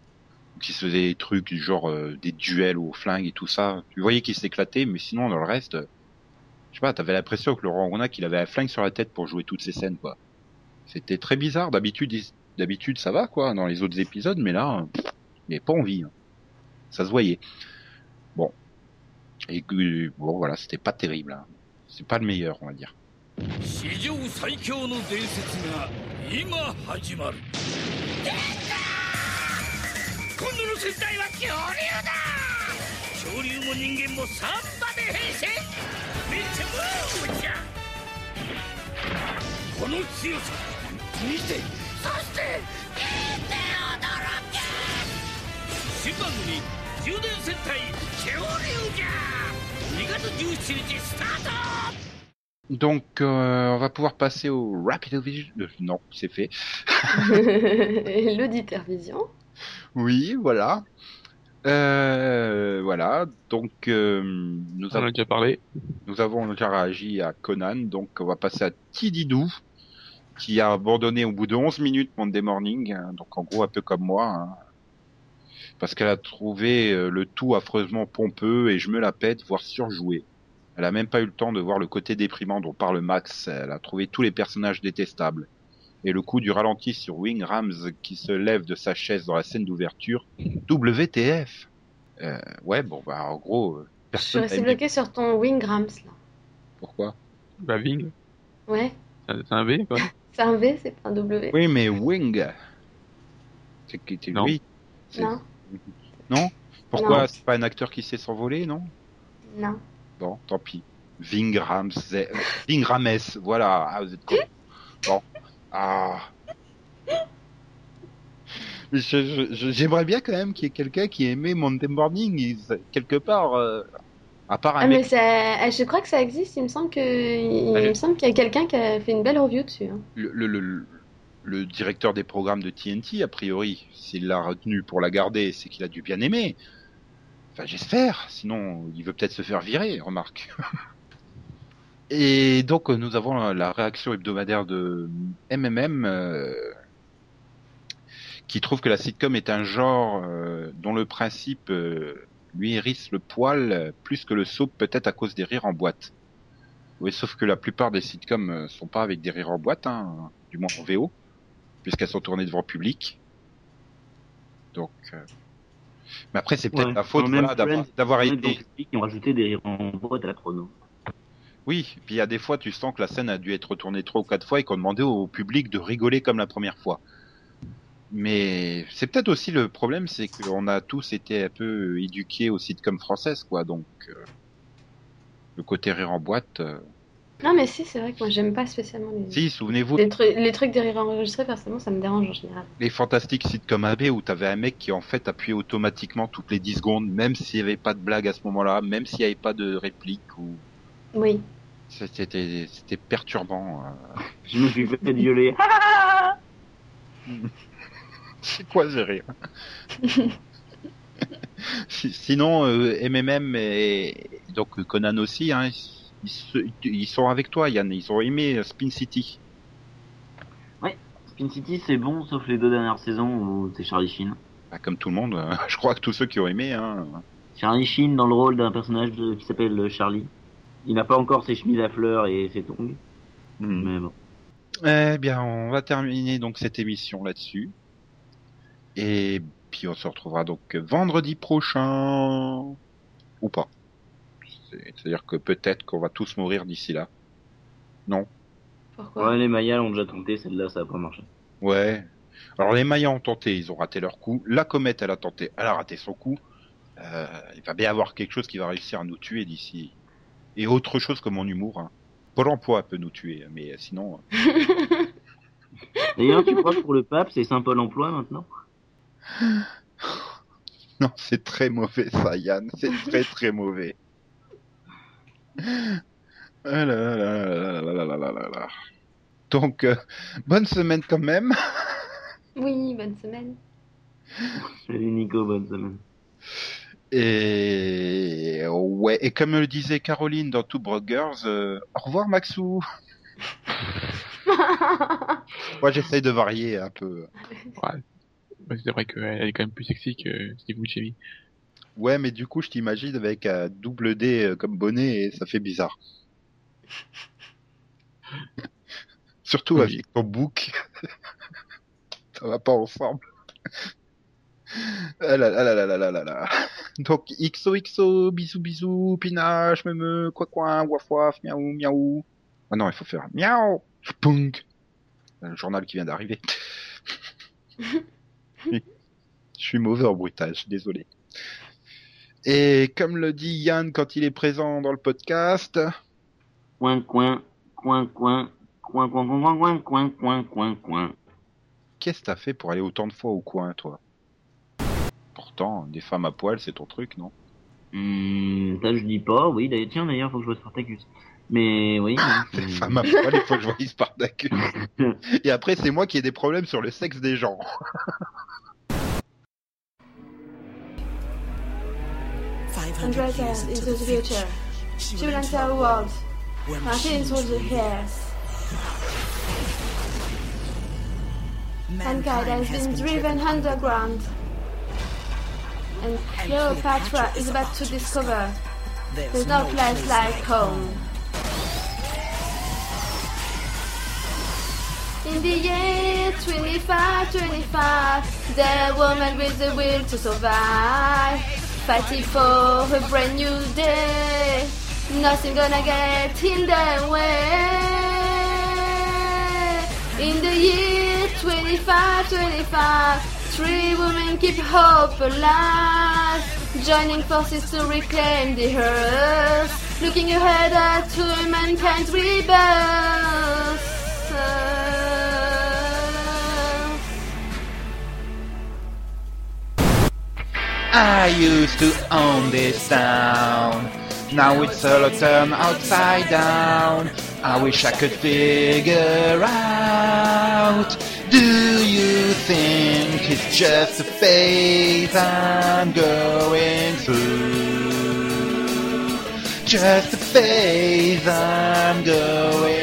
qu'ils se faisaient des trucs du genre euh, des duels au flingue et tout ça, tu voyais qu'ils s'éclataient, mais sinon, dans le reste, je sais pas, t'avais l'impression que Laurent Ronac, il avait un flingue sur la tête pour jouer toutes ces scènes, quoi. C'était très bizarre. D'habitude, d'habitude, ça va, quoi, dans les autres épisodes, mais là, avait pas envie. hein. Ça se voyait. Bon. Et bon, voilà, c'était pas terrible. hein. C'est pas le meilleur, on va dire. Donc, euh, on va pouvoir passer au Rapid Vision. Euh, non, c'est fait. L'auditeur Vision. Oui, voilà. Euh, voilà. Donc, euh, nous, avons, déjà parlé. nous avons déjà réagi à Conan. Donc, on va passer à Tididou, qui a abandonné au bout de 11 minutes Monday Morning. hein, donc, en gros, un peu comme moi. hein, parce qu'elle a trouvé euh, le tout affreusement pompeux et je me la pète, voire surjoué. Elle a même pas eu le temps de voir le côté déprimant dont parle Max. Elle a trouvé tous les personnages détestables. Et le coup du ralenti sur Wing Rams qui se lève de sa chaise dans la scène d'ouverture. WTF euh, Ouais, bon, bah en gros, euh, Je suis personne bloquée sur ton Wingrams là. Pourquoi? Bah, Ving, Ouais, c'est un- V, quoi. c'est un V, c'est pas un W. Oui, mais Wing. C'est qui était Non. lui? Non, Non? Pourquoi? C'est pas un acteur qui sait s'envoler, non? Non. Bon, tant pis. Ving Rams, Ving Rames, voilà. Ah, vous êtes con. Bon. Ah. J'aimerais bien quand même qu'il y ait quelqu'un qui aimait il- quelque part. euh, à part un Ah, mais ça, ah, je crois que ça existe. Il me semble que, il, Allez. me semble qu'il y a quelqu'un qui a fait une belle review dessus. hein. Le, le, le- le directeur des programmes de TNT, a priori, s'il l'a retenu pour la garder, c'est qu'il a dû bien aimer. Enfin, j'espère. Sinon, il veut peut-être se faire virer, remarque. Et donc, euh, nous avons la- réaction hebdomadaire de MMM, euh, qui trouve que la sitcom est un genre euh, dont le principe euh, lui hérisse le poil plus que le soap, peut-être à cause des rires en boîte. Oui, sauf que la plupart des sitcoms euh, sont pas avec des rires en boîte, hein, du moins en VO, puisqu'elles sont tournées devant public. Donc, euh, mais après c'est peut-être Ouais. la faute voilà, d'avoir été. qui ont rajouté des rires en boîte à la chrono. Oui, puis il y a des fois tu sens que la scène a dû être retournée trois ou quatre fois et qu'on demandait au public de rigoler comme la première fois. Mais c'est peut-être aussi le problème, c'est qu'on a tous été un peu éduqués aux sitcoms françaises, quoi. Donc euh, le côté rire en boîte. euh, Non, mais si, c'est vrai que moi j'aime pas spécialement les, Si, souvenez-vous les, trucs, les trucs des rires enregistrés. Personnellement, ça me dérange en général. les fantastiques sitcoms AB où t'avais un mec qui en fait appuyait automatiquement toutes les 10 secondes, même s'il y avait pas de blague à ce moment-là, même s'il y avait pas de réplique ou Oui. C'était c'était perturbant. euh. Je me suis fait violer. C'est quoi ce rire? Si- Sinon, euh, MMM et donc Conan aussi, hein, ils, se- ils sont avec toi, Yann. Ils ont aimé euh, Spin City. Spin City, c'est bon, sauf les deux dernières saisons où c'est Charlie Sheen. Bah, comme tout le monde, je crois que tous ceux qui ont aimé. Hein. Charlie Sheen dans le rôle d'un personnage de- qui s'appelle Charlie. Il n'a pas encore ses chemises à fleurs et ses tongs, mais bon. Eh bien, on va terminer donc cette émission là-dessus. Et puis on se retrouvera donc vendredi prochain. Ou pas. C'est- C'est-à-dire que peut-être qu'on va tous mourir d'ici là. Non Pourquoi? Ouais, les Mayas l'ont déjà tenté, celle-là, ça a pas marché. Ouais. Alors les Mayas ont tenté, ils ont raté leur coup. La comète, elle a tenté, elle a raté son coup. Euh, il va bien y avoir quelque chose qui va réussir à nous tuer d'ici et autre chose que mon humour. Pôle emploi peut nous tuer, mais sinon. D'ailleurs, tu crois que pour le pape, c'est Saint Pôle emploi maintenant Non, c'est très mauvais ça, Yann. C'est très très mauvais. Ah là là là Donc, bonne semaine quand même. Oui, bonne semaine. Salut Nico, bonne semaine. Et ouais, et comme le disait Caroline dans Two Broke Girls, euh, au revoir Maxou. Moi, j'essaye de varier un peu. Ouais, c'est vrai qu'elle est quand même plus sexy que Steve Buscemi. Ouais, mais du coup, je t'imagine avec un double D euh, comme bonnet et ça fait bizarre. Surtout Oui. avec ton bouc. ça va pas ensemble. Ah là là là là là là. Donc, XOXO, bisous bisous, pinache, me me, quoi quoi, waf waf, miaou miaou. Ah non, il faut faire miaou, punk. Le journal qui vient d'arriver. Je suis mauvais en bruitage, désolé. Et comme le dit Yann quand il est présent dans le podcast, coin, coin, coin, coin, coin, coin, coin, coin, coin, coin, coin. qu'est-ce que t'as fait pour aller autant de fois au coin, toi Pourtant, des femmes à poil, c'est ton truc, non? Hum, ça je dis pas, oui, d'ailleurs, tiens, d'ailleurs, faut que je vois Spartacus. Mais oui, Des c'est- femmes à poil, il faut que je voie Spartacus. Et après, c'est moi qui ai des problèmes sur le sexe des gens. Hundred years into the future, she will enter a world. Machines will be here. Mankind has been driven underground. And Cleopatra is about to discover there's no place like home. In the year 25, 25, the woman with the will to survive, fighting for a brand new day. Nothing gonna get in the way. In the year 25, 25, three women keep hope alive, joining forces to reclaim the earth, looking ahead at to mankind's rebirth. I used to own this town. Now it's all turned upside down. I wish I could figure out. Do you think it's just a phase I'm going through? Just a phase I'm going through.